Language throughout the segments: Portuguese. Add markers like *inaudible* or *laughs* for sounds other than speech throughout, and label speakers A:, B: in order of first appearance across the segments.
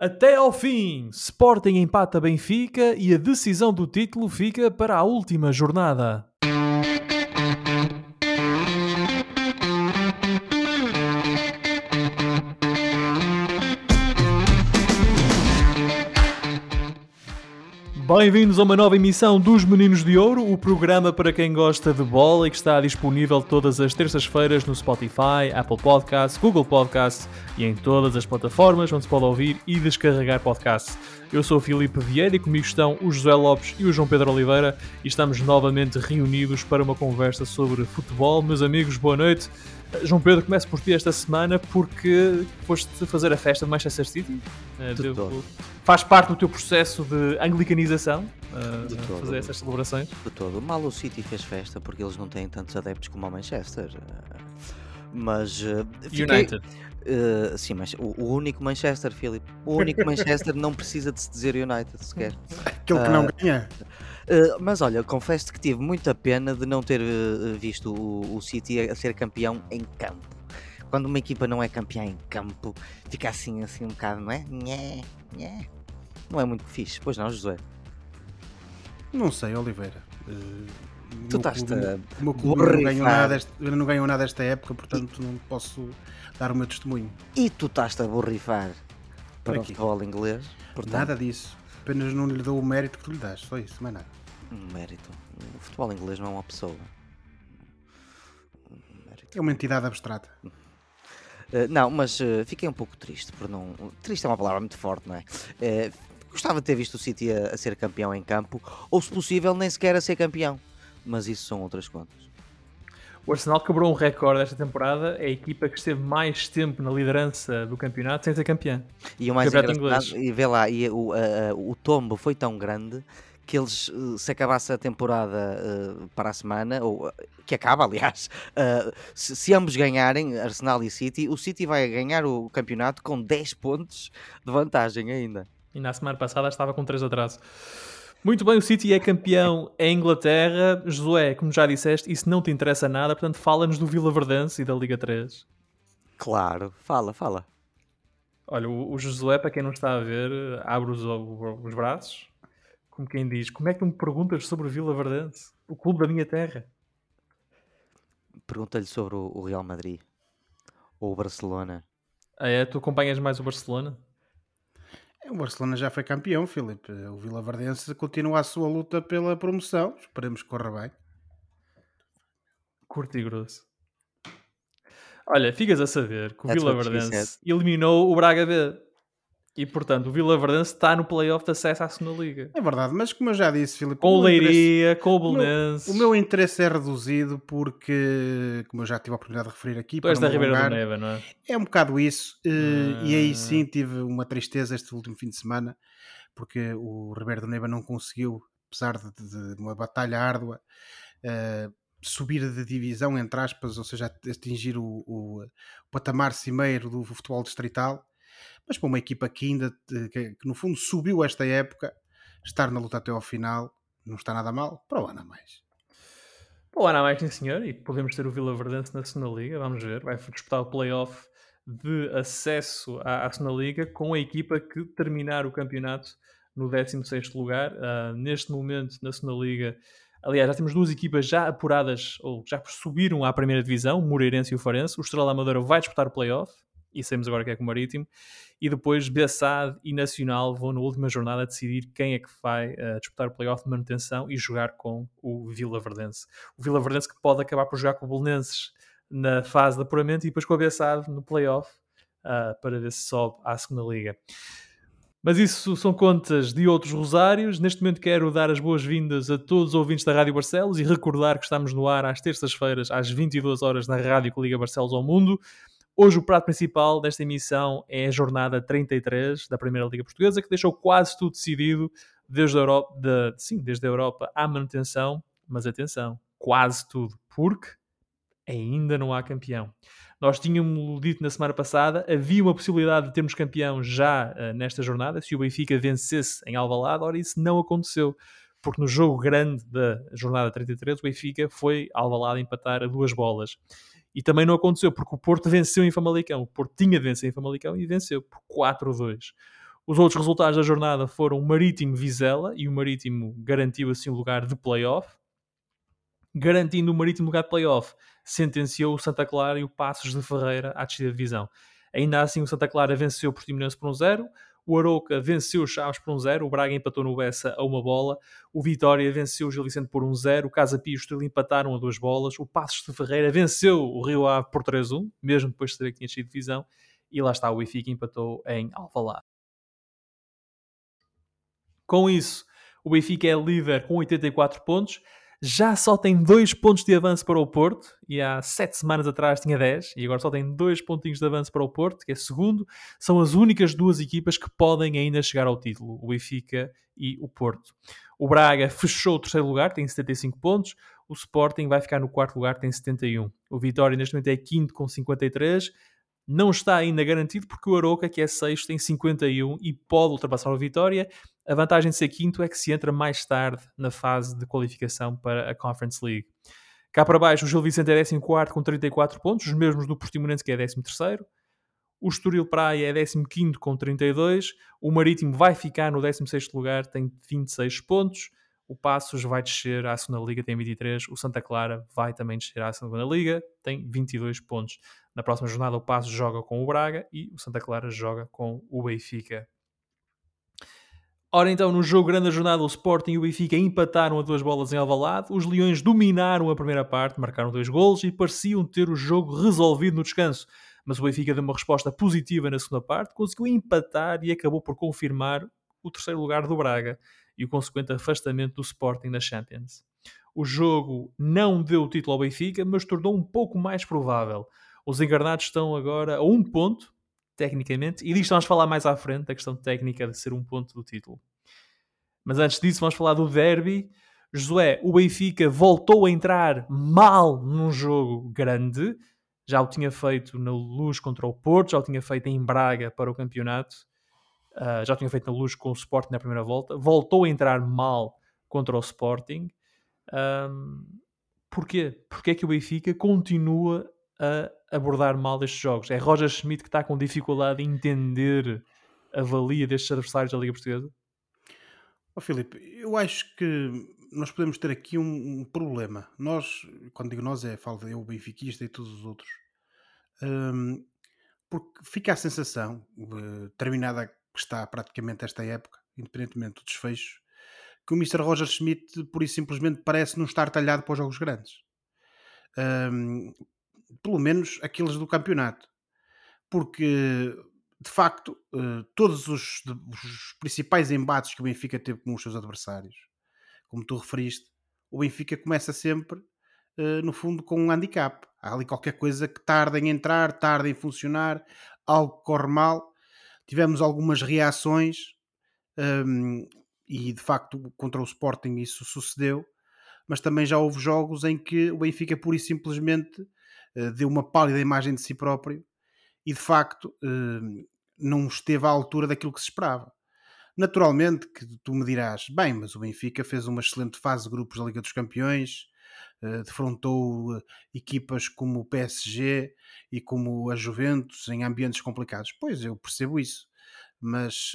A: Até ao fim, Sporting empata Benfica e a decisão do título fica para a última jornada. Bem-vindos a uma nova emissão dos Meninos de Ouro, o programa para quem gosta de bola e que está disponível todas as terças-feiras no Spotify, Apple Podcasts, Google Podcasts e em todas as plataformas onde se pode ouvir e descarregar podcasts. Eu sou o Filipe Vieira e comigo estão o José Lopes e o João Pedro Oliveira e estamos novamente reunidos para uma conversa sobre futebol. Meus amigos, boa noite. João Pedro, começo por ti esta semana porque foste fazer a festa de Manchester City. Uh, devo... Faz parte do teu processo de anglicanização uh, de todo. fazer essas celebrações?
B: De todo. Mal o City fez festa porque eles não têm tantos adeptos como o Manchester. Mas. Uh,
A: fiquei... United.
B: Uh, sim, mas o, o, único Manchester, Filipe. O único *laughs* Manchester não precisa de se dizer United sequer.
C: Aquele que não ganha.
B: Uh, mas olha, confesso que tive muita pena de não ter uh, visto o, o City a, ser campeão em campo. Quando uma equipa não é campeã em campo, fica assim, assim um bocado, não é? Nhé, nhé. Não é muito fixe, pois não, José?
C: Não sei, Oliveira. Uh,
B: tu estás
C: O meu clube não ganhou, nada não ganhou nada esta época, portanto e... não posso dar o meu testemunho.
B: E tu estás a borrifar para o futebol inglês?
C: Portanto... Nada disso. Apenas não lhe dou o mérito que tu lhe dás, só isso, mais nada
B: um mérito. O futebol inglês não é uma pessoa.
C: Um é uma entidade abstrata.
B: Uh, não, mas uh, fiquei um pouco triste por não. Triste é uma palavra muito forte, não é? Uh, gostava de ter visto o City a, a, ser campeão em campo, ou se possível, nem sequer a ser campeão. Mas isso são outras contas.
A: O Arsenal quebrou um recorde esta temporada, é a equipa que esteve mais tempo na liderança do campeonato sem ser campeã.
B: E o mais engraçado, e vê lá, e o, o tombo foi tão grande que eles, eh, se acabasse a temporada uh, para a semana, ou que acaba, aliás, uh, *laughs* se, se, ambos ganharem, Arsenal e City, o City vai ganhar o campeonato com 10 pontos de vantagem ainda.
A: E na semana passada estava com 3 atraso. Muito bem, o City é campeão *laughs* em Inglaterra. Josué, como já disseste, isso não te interessa nada, portanto, fala-nos do Vila Verdense e da Liga 3.
B: Claro, fala, fala.
A: Olha, o, o Josué, para quem não está a ver, abre os, os braços, como quem diz, como é que tu me perguntas sobre o Vila Verdense, o clube da minha terra?
B: Pergunta-lhe sobre o Real Madrid ou o Barcelona.
A: Ah, é? Tu acompanhas mais o Barcelona?
C: O Barcelona já foi campeão, Filipe. O Vila Verdense continua a sua luta pela promoção. Esperemos que corra bem.
A: Curto e grosso. Olha, ficas a saber que o Vila Verdense eliminou o Braga B. E portanto, o Vila Verdense está no playoff de acesso à segunda Liga.
C: É verdade, mas como eu já disse, Filipe,
A: com o Leiria, com o Belenenses.
C: O, meu interesse é reduzido porque, como eu já tive a oportunidade de referir aqui,
A: depois da Ribeira do Neva, não é?
C: É um bocado isso. Ah. E aí sim tive uma tristeza este último fim de semana, porque o Ribeiro do Neva não conseguiu, apesar de, de, de uma batalha árdua, uh, subir de divisão, entre aspas, ou seja, atingir o, o, o patamar cimeiro do futebol distrital mas para uma equipa que ainda, que, que, no fundo subiu esta época, estar na luta até ao final não está nada mal, para o ano a mais.
A: Para o ano a mais, sim senhor, e podemos ter o Vila Verdense na segunda Liga, vamos ver, vai disputar o playoff de acesso à, à segunda Liga com a equipa que terminar o campeonato no 16º lugar. Uh, neste momento, na segunda Liga, aliás, já temos duas equipas já apuradas, ou já subiram à primeira divisão, o Moreirense e o Farense. O Estrela Amadora vai disputar o playoff, e sabemos agora que é com o Marítimo. E depois Bessade e Nacional vão na última jornada decidir quem é que vai uh, disputar o playoff de manutenção e jogar com o Vila Verdense. O Vila Verdense que pode acabar por jogar com o Belenenses na fase de apuramento e depois com a Bessade no playoff uh, para ver se sobe à segunda liga. Mas isso são contas de outros rosários. Neste momento quero dar as boas-vindas a todos os ouvintes da Rádio Barcelos e recordar que estamos no ar às terças-feiras, às 22 horas, na rádio que liga Barcelos ao mundo. Hoje o prato principal desta emissão é a jornada 33 da Primeira Liga Portuguesa, que deixou quase tudo decidido desde a Europa, de, sim, desde a Europa à manutenção, mas atenção, quase tudo, porque ainda não há campeão. Nós tínhamos dito na semana passada, havia uma possibilidade de termos campeão já uh, nesta jornada, se o Benfica vencesse em Alvalade, ora isso não aconteceu, porque no jogo grande da jornada 33 o Benfica foi Alvalade empatar a duas bolas. E também não aconteceu, porque o Porto venceu em Famalicão. O Porto tinha de vencer em Famalicão e venceu por 4-2. Os outros resultados da jornada foram o Marítimo Vizela e o Marítimo garantiu assim o lugar de playoff. Garantindo o Marítimo lugar de playoff, sentenciou o Santa Clara e o Passos de Ferreira à descida de divisão. Ainda assim, o Santa Clara venceu o Portimonense por um zero, o Arouca venceu o Chaves por um zero, o Braga empatou no Bessa a uma bola, o Vitória venceu o Gil Vicente por um zero, o Casa Pio e o Estoril empataram a duas bolas, o Passos de Ferreira venceu o Rio Ave por 3-1, mesmo depois de saber que tinha sido divisão, e lá está o Benfica empatou em Alvalade. Com isso, o Benfica é líder com 84 pontos, já só tem dois pontos de avanço para o Porto, e há sete semanas atrás tinha 10, e agora só tem dois pontinhos de avanço para o Porto, que é segundo. São as únicas duas equipas que podem ainda chegar ao título, o Benfica e o Porto. O Braga fechou o terceiro lugar, tem 75 pontos. O Sporting vai ficar no quarto lugar, tem 71. O Vitória neste momento é quinto com 53 não está ainda garantido porque o Aroca, que é sexto, tem 51 e pode ultrapassar o Vitória. A vantagem de ser quinto é que se entra mais tarde na fase de qualificação para a Conference League. Cá para baixo, o Gil Vicente é 14 com 34 pontos, os mesmos do Portimonense, que é 13 o Estoril Praia é 15 com 32, o Marítimo vai ficar no 16 lugar, tem 26 pontos, o Passos vai descer à segunda liga, tem 23, o Santa Clara vai também descer à segunda liga, tem 22 pontos. Na próxima jornada, o Passo joga com o Braga e o Santa Clara joga com o Benfica. Ora então, no jogo grande da jornada, o Sporting e o Benfica empataram a duas bolas em Alvalade. Os Leões dominaram a primeira parte, marcaram dois golos e pareciam ter o jogo resolvido no descanso. Mas o Benfica deu uma resposta positiva na segunda parte, conseguiu empatar e acabou por confirmar o terceiro lugar do Braga e o consequente afastamento do Sporting na Champions. O jogo não deu o título ao Benfica, mas tornou um pouco mais provável. Os encarnados estão agora a um ponto, tecnicamente, e disto vamos falar mais à frente, da questão técnica de ser um ponto do título. Mas antes disso, vamos falar do derby. Josué, o Benfica voltou a entrar mal num jogo grande. Já o tinha feito na Luz contra o Porto, já o tinha feito em Braga para o campeonato, uh, já o tinha feito na Luz com o Sporting na primeira volta. Voltou a entrar mal contra o Sporting. Um, porquê? Porque é que o Benfica continua a abordar mal estes jogos. É Roger Schmidt que está com dificuldade em entender a valia destes adversários da Liga Portuguesa?
C: Oh, Filipe, eu acho que nós podemos ter aqui um, um, problema. Nós, quando digo nós, é falo eu, o benfiquista e todos os outros. Um, porque fica a sensação, uh, terminada que está praticamente esta época, independentemente do desfecho, que o Mr. Roger Schmidt, por isso simplesmente, parece não estar talhado para os jogos grandes. Um, pelo menos aqueles do campeonato. Porque, de facto, eh, todos os, os principais embates que o Benfica teve com os seus adversários, como tu referiste, o Benfica começa sempre, eh, no fundo, com um handicap. Há ali qualquer coisa que tarda em entrar, tarda em funcionar, algo corre mal. Tivemos algumas reações um, ehm, e, de facto, contra o Sporting isso sucedeu. Mas também já houve jogos em que o Benfica pura e simplesmente deu uma pálida imagem de si próprio e de facto eh, não esteve à altura daquilo que se esperava. Naturalmente que tu me dirás, bem, mas o Benfica fez uma excelente fase de grupos da Liga dos Campeões, uh, defrontou equipas como o PSG e como a Juventus em ambientes complicados. Pois, eu percebo isso, mas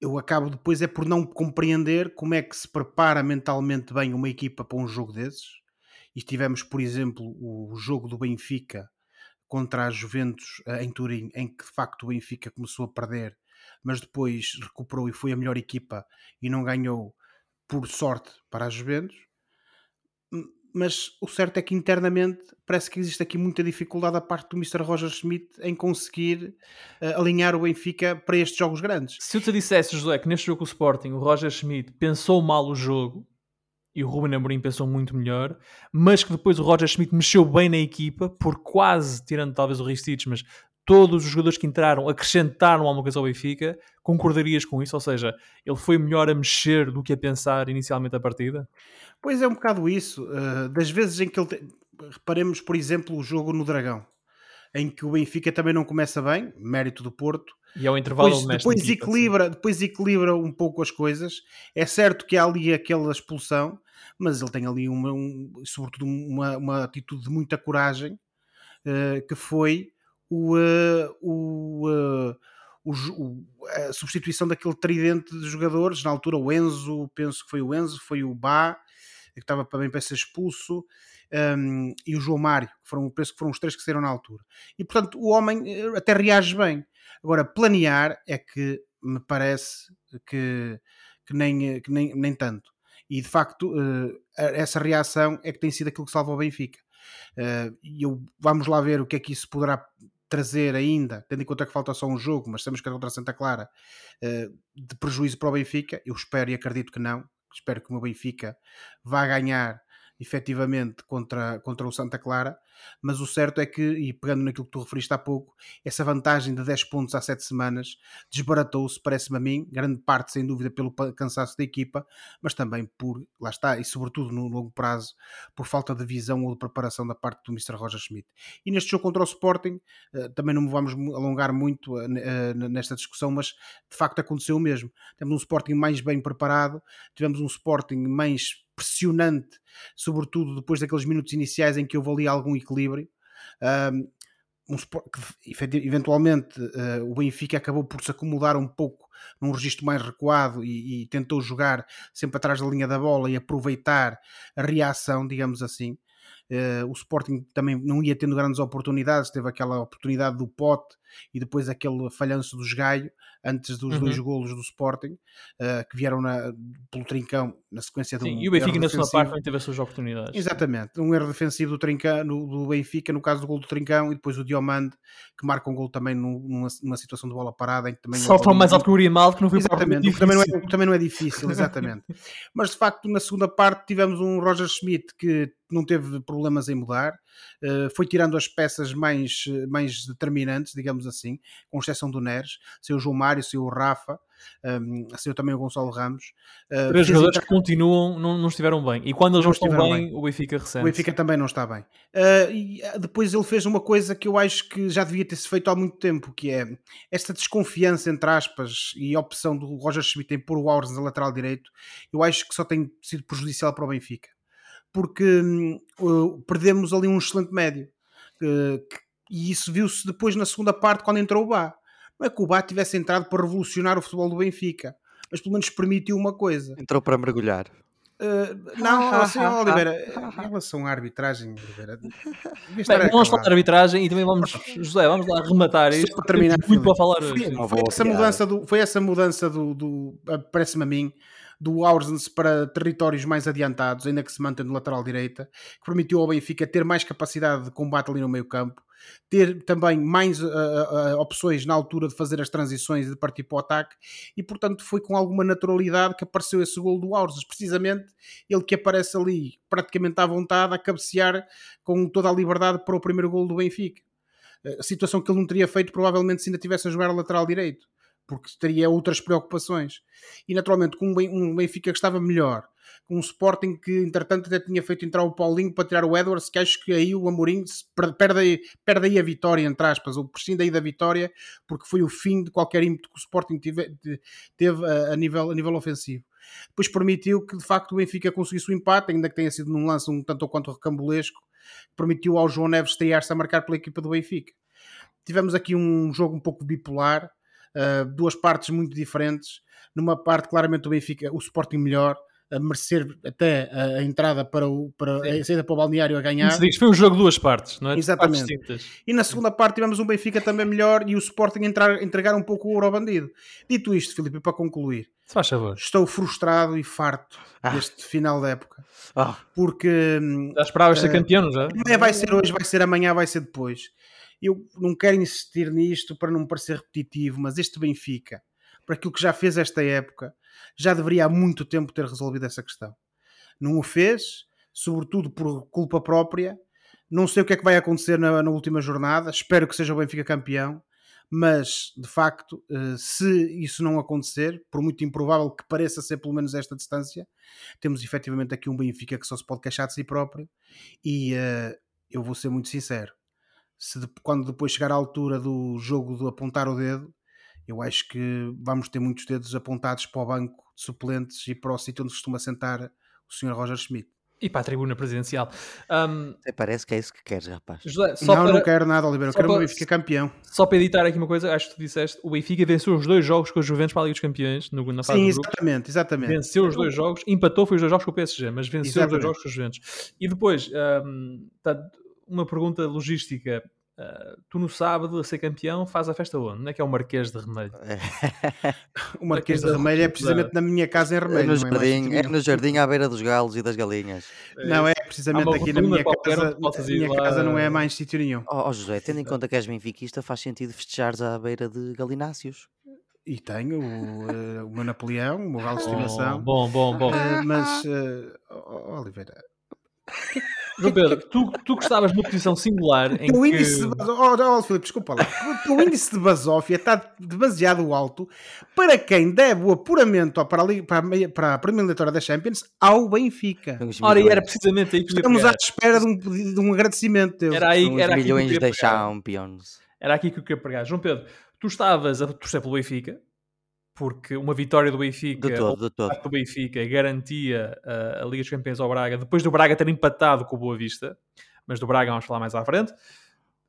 C: eu acabo depois é por não compreender como é que se prepara mentalmente bem uma equipa para um jogo desses, e tivemos, por exemplo, o jogo do Benfica contra a Juventus eh, em Turim, em que de facto o Benfica começou a perder, mas depois recuperou e foi a melhor equipa e não ganhou por sorte para a Juventus. Mas o certo é que internamente parece que existe aqui muita dificuldade da parte do Mr. Roger Schmidt em conseguir uh, alinhar o Benfica para estes jogos grandes.
A: Se eu te dissesse, José, que neste jogo com o Sporting o Roger Schmidt pensou mal o jogo e o Ruben Amorim pensou muito melhor, mas que depois o Roger Schmidt mexeu bem na equipa, por quase, tirando talvez o Ristich, mas todos os jogadores que entraram acrescentaram alguma coisa ao Benfica, concordarias com isso? Ou seja, ele foi melhor a mexer do que a pensar inicialmente a partida?
C: Pois é, um bocado isso. Uh, das vezes em que ele... Te... Reparemos, por exemplo, o jogo no Dragão, em que o Benfica também não começa bem, mérito do Porto,
A: e ao intervalo
C: depois, depois equipa, equilibra, assim. depois equilibra um pouco as coisas. É certo que há ali aquela expulsão, mas ele tem ali uma, um, sobretudo uma, uma atitude de muita coragem, uh, que foi o, uh, o, uh, o, a substituição daquele tridente de jogadores, na altura o Enzo, penso que foi o Enzo, foi o Bá, que estava também para ser expulso, um, e o João Mário, que foram, penso que foram os três que saíram na altura. E portanto o homem eh, até reage bem. Agora, planear é que me parece que, que, nem, que nem, nem tanto. E de facto, uh, essa reação é que tem sido aquilo que salva o Benfica. E eu, vamos lá ver o que é que isso poderá trazer ainda, tendo em conta que falta só um jogo, mas sabemos que é contra Santa Clara, de prejuízo para o Benfica. Eu espero e acredito que não. Espero que o meu Benfica vá ganhar efetivamente contra, contra o Santa Clara, mas o certo é que, e pegando naquilo que tu referiste há pouco, essa vantagem de 10 pontos há 7 semanas desbaratou-se, parece-me a mim, grande parte sem dúvida pelo cansaço da equipa, mas também por, lá está, e sobretudo no longo prazo, por falta de visão ou de preparação da parte do Mr. Roger Schmidt. E neste jogo contra o Sporting, eh, também não vamos alongar muito eh, eh, nesta discussão, mas de facto aconteceu o mesmo. Temos um Sporting mais bem preparado, tivemos um Sporting mais pressionante, sobretudo depois daqueles minutos iniciais em que houve ali algum equilíbrio. Um, um, que, eventualmente uh, o Benfica acabou por se acomodar um pouco num registro mais recuado e, e, tentou jogar sempre atrás da linha da bola e aproveitar a reação, digamos assim. Uh, o Sporting também não ia tendo grandes oportunidades, teve aquela oportunidade do pote e depois aquele falhanço do Gaio antes dos uhum. dois golos do Sporting uh, que vieram na, pelo Trincão na sequência do
A: Sim, um e o Benfica na sua parte teve as suas oportunidades.
C: Exatamente, um erro defensivo do, Trincão, do Benfica, no caso do gol do Trincão e depois o Diomande que marca um gol também numa, numa situação de bola parada em que também
A: só foi mais alto que o Grimaldo que não foi
C: exatamente, também não, é, também não é difícil, exatamente *laughs* mas de facto na segunda parte tivemos um Roger Schmidt que não teve problemas em mudar, foi tirando as peças mais, mais determinantes, digamos assim, com exceção do Neres, seu João Mário, seu Rafa, um, saiu também o Gonçalo Ramos.
A: Uh, Três jogadores que continuam, não, não estiveram bem. E quando eles não, estão bem, bem, o Benfica recente.
C: O Benfica também não está bem. Uh, e depois ele fez uma coisa que eu acho que já devia ter se feito há muito tempo, que é esta desconfiança, entre aspas, e a opção do Roger Schmidt em pôr o Aures na lateral direito, eu acho que só tem sido prejudicial para o Benfica. Porque uh, perdemos ali um excelente médio. e isso viu-se depois na segunda parte, quando entrou o Bá não é que o Bá tivesse entrado para revolucionar o futebol do Benfica, mas pelo menos permitiu uma coisa.
B: Entrou para mergulhar.
C: Uh, não, assim, Oliveira, *laughs* em relação à arbitragem, Oliveira,
A: Bem, vamos falar de arbitragem e também vamos, José, vamos lá rematar isto. Para terminar, muito para falar.
C: Foi, foi essa mudança do, foi essa mudança do, do parece-me a mim, do Aursens para territórios mais adiantados, ainda que se mantém no lateral direita, que permitiu ao Benfica ter mais capacidade de combate ali no meio campo, ter também mais uh, uh, opções na altura de fazer as transições e de partir para o ataque, e portanto foi com alguma naturalidade que apareceu esse gol do Aursens, precisamente ele que aparece ali praticamente à vontade, a cabecear com toda a liberdade para o primeiro gol do Benfica. Situação que ele não teria feito provavelmente se ainda tivesse a jogar a lateral direito porque teria outras preocupações. E naturalmente, com um Benfica que estava melhor, com um Sporting que entretanto até tinha feito entrar o Paulinho para tirar o Edwards, que acho que aí o Amorim perde aí, perde aí a vitória, entre aspas, ou prescinde aí da vitória, porque foi o fim de qualquer ímpeto que o Sporting teve, teve a, a, nível, a nível ofensivo. Depois permitiu que de facto o Benfica conseguisse o empate, ainda que tenha sido num lance um tanto ou quanto recambulesco, permitiu ao João Neves estrear-se a marcar pela equipa do Benfica. Tivemos aqui um jogo um pouco bipolar, uh, duas partes muito diferentes. Numa parte, claramente, o Benfica, o Sporting melhor, a merecer até a entrada para, o, para a saída para o balneário a ganhar.
A: Diz, foi um jogo de duas partes, não é?
C: Exatamente. E na segunda parte tivemos um Benfica também melhor e o Sporting entrar, entregar um pouco o ouro ao bandido. Dito isto, Filipe, para concluir,
A: Se faz favor.
C: estou frustrado e farto ah. deste final da época.
A: Ah.
C: Porque.
A: Já esperavas uh, ser campeão, já?
C: Não é, vai ser hoje, vai ser amanhã, vai ser depois eu não quero insistir nisto para não parecer repetitivo, mas este Benfica, para aquilo que já fez esta época, já deveria há muito tempo ter resolvido essa questão. Não o fez, sobretudo por culpa própria. Não sei o que é que vai acontecer na, na última jornada. Espero que seja o Benfica campeão. Mas, de facto, eh, se isso não acontecer, por muito improvável que pareça ser pelo menos esta distância, temos efetivamente aqui um Benfica que só se pode queixar de si próprio. E uh, eu vou ser muito sincero: se de, quando depois chegar à altura do jogo de apontar o dedo, eu acho que vamos ter muitos dedos apontados para o banco de suplentes e para o sítio onde costuma sentar o Sr. Roger Schmidt.
A: E para a tribuna presidencial. Um,
B: parece que é isso que queres, rapaz.
C: José, não, para, não quero nada, Oliveira. Eu quero para, o Benfica campeão.
A: Só para editar aqui uma coisa, acho que tu disseste, o Benfica venceu os dois jogos com os Juventus para a Liga dos Campeões no, na fase
C: Sim, exatamente, exatamente.
A: Venceu os dois jogos, empatou foi os dois jogos com o PSG, mas venceu exatamente. os dois jogos com os Juventus. E depois, um, tá, uma pergunta logística. Uh, tu no sábado, a ser campeão, faz a festa onde? Onde é que é o Marquês de Remelho? *laughs*
C: o Marquês de Remelho é precisamente na minha casa em Remelho. É
B: no, é jardim, é, é no jardim à beira dos galos e das galinhas.
C: Não, é precisamente aqui na minha casa. A minha casa não é mais sítio nenhum.
B: Ó oh, oh, José, tendo em conta que és benfiquista, faz sentido festejares à beira de galináceos.
C: E tenho o, uh, o meu Napoleão, o meu galo de estimação.
A: Bom, bom, bom.
C: Uh, mas, uh, Oliveira,
A: João Pedro, tu, tu gostavas de uma posição singular em
C: o
A: que...
C: índice de oh, oh, Filipe, desculpa lá. O índice de basófia está demasiado alto para quem deve o apuramento para a, para, para a primeira eliminatória da Champions ao Benfica.
A: Ora, e era precisamente aí que
C: Estamos à espera de um, de um agradecimento. Deus.
B: Era aí, era milhões de Champions.
A: Era aqui que eu queria pegar. João Pedro, tu estavas a torcer pelo Benfica, porque uma vitória do Benfica,
B: de todo, de todo.
A: do Benfica garantia a, a Liga dos Campeões ao Braga, depois do Braga ter empatado com o Boa Vista, mas do Braga vamos falar mais à frente.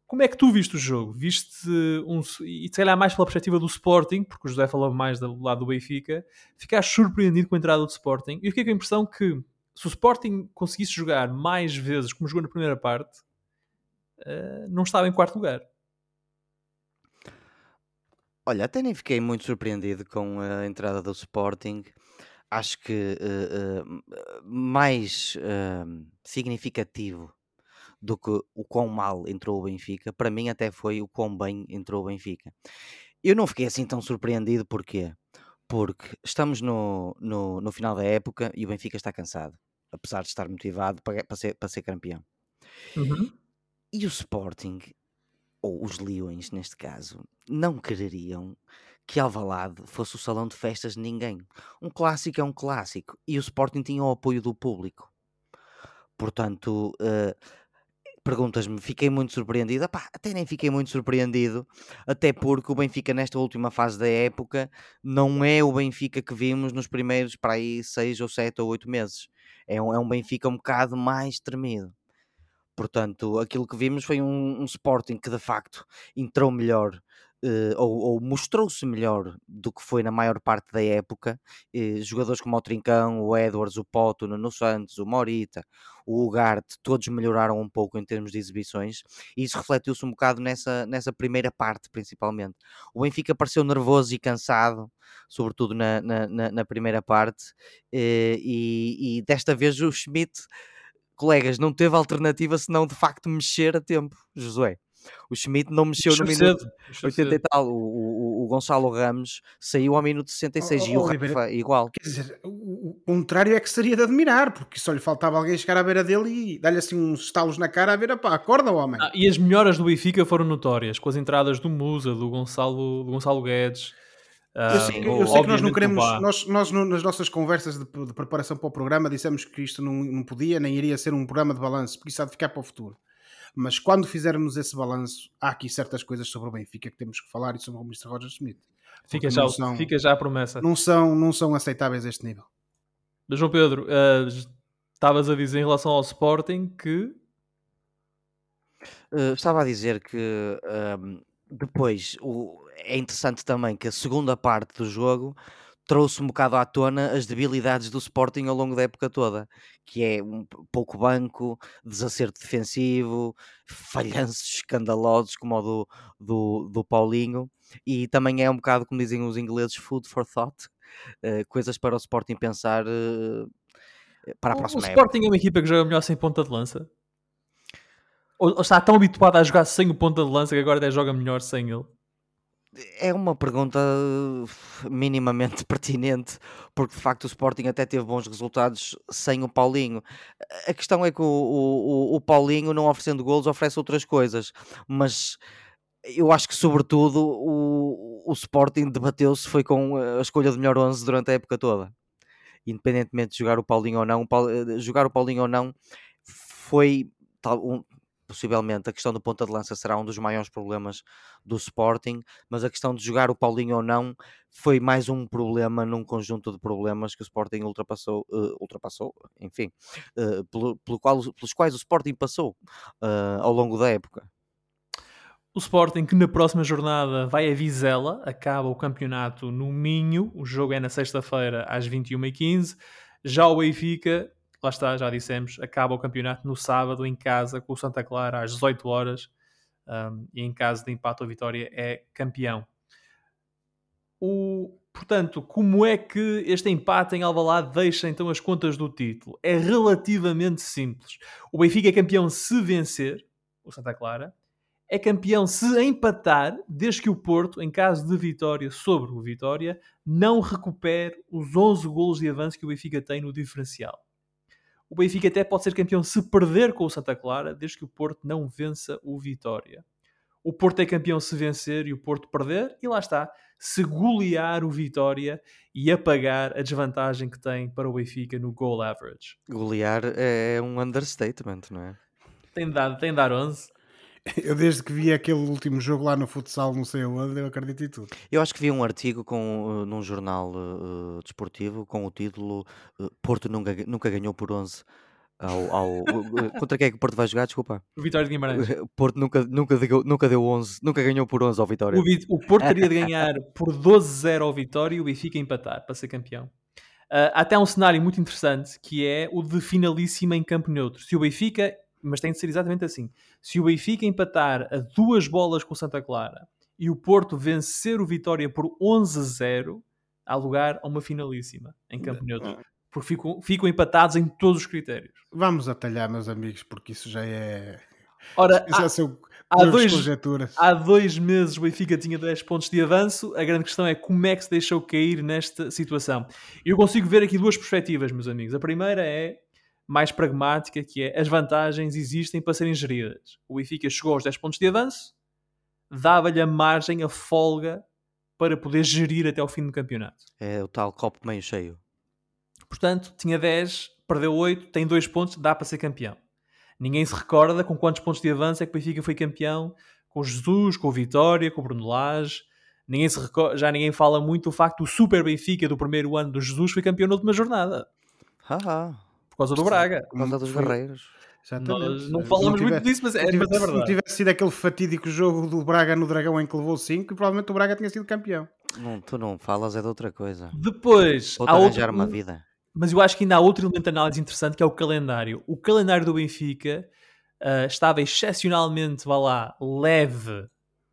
A: Como é que tu viste o jogo? Viste um, e se calhar mais pela perspectiva do Sporting, porque o José falou mais do lado do Benfica, ficaste surpreendido com a entrada do Sporting. E eu fiquei com a impressão que se o Sporting conseguisse jogar mais vezes como jogou na primeira parte, uh, não estava em quarto lugar.
B: Olha, até nem fiquei muito surpreendido com a entrada do Sporting. Acho que uh, uh, mais uh, significativo do que o quão mal entrou o Benfica, para mim até foi o quão bem entrou o Benfica. Eu não fiquei assim tão surpreendido, porquê? Porque estamos no, no, no final da época e o Benfica está cansado, apesar de estar motivado para, para, ser, para ser campeão.
A: Uhum.
B: E o Sporting ou os leões neste caso, não quereriam que Alvalade fosse o salão de festas de ninguém. Um clássico é um clássico e o Sporting tinha o apoio do público. Portanto, uh, perguntas-me, fiquei muito surpreendido. Epá, até nem fiquei muito surpreendido, até porque o Benfica nesta última fase da época não é o Benfica que vimos nos primeiros para aí seis ou sete ou oito meses. É um, é um Benfica um bocado mais tremido. Portanto, aquilo que vimos foi um, um Sporting que de facto entrou melhor Uh, ou, ou mostrou-se melhor do que foi na maior parte da época. Uh, jogadores como o Trincão, o Edwards, o Poto, o Nuno Santos, o Morita, o Ugarte, todos melhoraram um pouco em termos de exibições e isso refletiu-se um bocado nessa, nessa primeira parte, principalmente. O Benfica pareceu nervoso e cansado, sobretudo na, na, na, primeira parte, uh, e, e desta vez o Schmidt colegas, não teve alternativa senão de facto mexer a tempo, Josué. O Schmidt não mexeu no minuto cedo, 80 e tal. O, o, o, Gonçalo Ramos saiu ao minuto 66 oh, e o Rafa igual.
C: Quer dizer, o, o, contrário é que seria de admirar, porque só lhe faltava alguém chegar à beira dele e dar-lhe assim uns estalos na cara a ver, pá, acorda, homem.
A: Ah, e as melhoras do Benfica foram notórias, com as entradas do Musa, do Gonçalo, do Gonçalo Guedes.
C: Eu sei, eu sei que nós não queremos, nós, nós nas nossas conversas de, de, preparação para o programa dissemos que isto não, não podia nem iria ser um programa de balanço, porque isso há de ficar para o futuro. Mas quando fizermos esse balanço, há aqui certas coisas sobre o Benfica que temos que falar e sobre o Mr. Roger Smith.
A: Fica já, são, fica já a promessa.
C: Não são, não são aceitáveis a este nível.
A: Mas João Pedro, uh, estavas a dizer em relação ao Sporting que.
B: Uh, estava a dizer que uh, depois o, é interessante também que a segunda parte do jogo trouxe um bocado à tona as debilidades do Sporting ao longo da época toda, que é um pouco banco, desacerto defensivo, falhanços escandalosos como o do, do, do Paulinho, e também é um bocado, como dizem os ingleses, food for thought, uh, coisas para o Sporting pensar uh, para a próxima
A: o
B: época.
A: O Sporting é uma equipa que joga melhor sem ponta de lança? Ou está tão habituado a jogar sem o ponta de lança que agora até joga melhor sem ele?
B: É uma pergunta minimamente *laughs* pertinente, porque de facto o Sporting até teve bons resultados sem o Paulinho. A questão é que o, o, o Paulinho, não oferecendo golos, oferece outras coisas, mas eu acho que, sobretudo, o, o Sporting debateu-se foi com a escolha do melhor 11 durante a época toda. Independentemente de jogar o Paulinho ou não, o Paulo, eh, jogar o Paulinho ou não foi tal, um, possivelmente a questão do ponta de lança será um dos maiores problemas do Sporting, mas a questão de jogar o Paulinho ou não foi mais um problema num conjunto de problemas que o Sporting ultrapassou, uh, ultrapassou enfim, uh, pelo, pelo qual, pelos quais o Sporting passou uh, ao longo da época.
A: O Sporting que na próxima jornada vai a Vizela, acaba o campeonato no Minho, o jogo é na sexta-feira às 21h15. Já o Benfica, lá está, já dissemos, acaba o campeonato no sábado em casa com o Santa Clara às 18 horas um, e em caso de empate ou vitória é campeão. O, portanto, como é que este empate em Alvalade deixa então as contas do título? É relativamente simples. O Benfica é campeão se vencer o Santa Clara é campeão se empatar, desde que o Porto, em caso de vitória sobre o Vitória, não recupere os 11 golos de avanço que o Benfica tem no diferencial. O Benfica até pode ser campeão se perder com o Santa Clara, desde que o Porto não vença o Vitória. O Porto é campeão se vencer e o Porto perder, e lá está, se golear o Vitória e apagar a desvantagem que tem para o Benfica no goal average.
B: Golear é um understatement, não é?
A: Tem de dar, tem de dar 11. *laughs*
C: Eu desde que vi aquele último jogo lá no futsal, não sei onde, eu acredito em tudo.
B: Eu acho que vi um artigo com, uh, num jornal uh, desportivo com o título uh, Porto nunca, nunca ganhou por 11 ao, ao contra quem é que o Porto vai jogar? Desculpa.
A: O Vitória de Guimarães. *laughs*
B: O Porto nunca, nunca, deu, nunca deu 11, nunca ganhou por 11 ao Vitória.
A: O, o Porto teria de ganhar *laughs* por 12-0 ao Vitória e o Benfica empatar para ser campeão. Uh, até um cenário muito interessante que é o de finalíssima em campo neutro. Se o Benfica mas tem de ser exatamente assim. Se o Benfica empatar a duas bolas com o Santa Clara e o Porto vencer o Vitória por 11-0, há lugar a uma finalíssima em campo neutro. Porque ficam, ficam empatados em todos os critérios.
C: Vamos atalhar, meus amigos, porque isso já é.
A: Ora, já há, são há, dois, há dois meses o Benfica tinha 10 pontos de avanço. A grande questão é como é que se deixou cair nesta situação. Eu consigo ver aqui duas perspectivas, meus amigos. A primeira é mais pragmática, que é as vantagens existem para serem geridas. O Benfica chegou aos 10 pontos de avanço, dava-lhe a margem, a folga para poder gerir até o fim do campeonato.
B: É o tal copo meio cheio.
A: Portanto, tinha 10, perdeu 8, tem 2 pontos, dá para ser campeão. Ninguém se recorda com quantos pontos de avanço é que o Benfica foi campeão com Jesus, com o Vitória, com o Bruno Lage. Ninguém se recorda, já ninguém fala muito do facto do Super Benfica do primeiro ano do Jesus foi campeão na última jornada.
B: Haha
A: causa do Braga.
B: Por causa dos Guerreiros.
A: Nós não falamos muito disso, mas é, mas é verdade.
C: Se tivesse sido aquele fatídico jogo do Braga no Dragão em que levou 5, provavelmente o Braga tinha sido campeão.
B: Não, tu não falas, é de outra coisa.
A: Depois,
B: há outra, uma vida.
A: Mas eu acho que ainda há outro elemento de análise interessante que é o calendário. O calendário do Benfica uh, estava excepcionalmente, vá lá, leve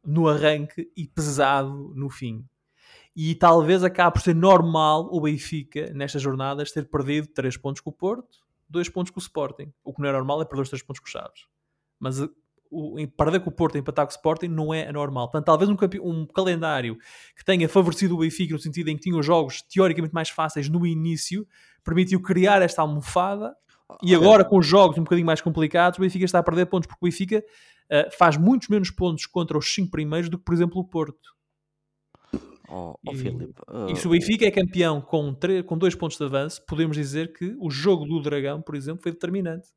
A: no arranque e pesado no fim. E talvez acabe por ser normal o Benfica, nestas jornadas, ter perdido 3 pontos com o Porto, 2 pontos com o Sporting. O que não é normal é perder os 3 pontos com o Chaves. Mas eh, o, perder com o Porto e empatar com o Sporting não é anormal. Portanto, talvez um, um, calendário que tenha favorecido o Benfica no sentido em que tinha os jogos teoricamente mais fáceis no início, permitiu criar esta almofada e agora com os jogos um bocadinho mais complicados, o Benfica está a perder pontos porque o Benfica uh, faz muitos menos pontos contra os 5 primeiros do que, por exemplo, o Porto.
B: Oh, oh, e, Filipe,
A: uh, e se o Benfica é campeão com, com dois pontos de avanço, podemos dizer que o jogo do Dragão, por exemplo, foi determinante.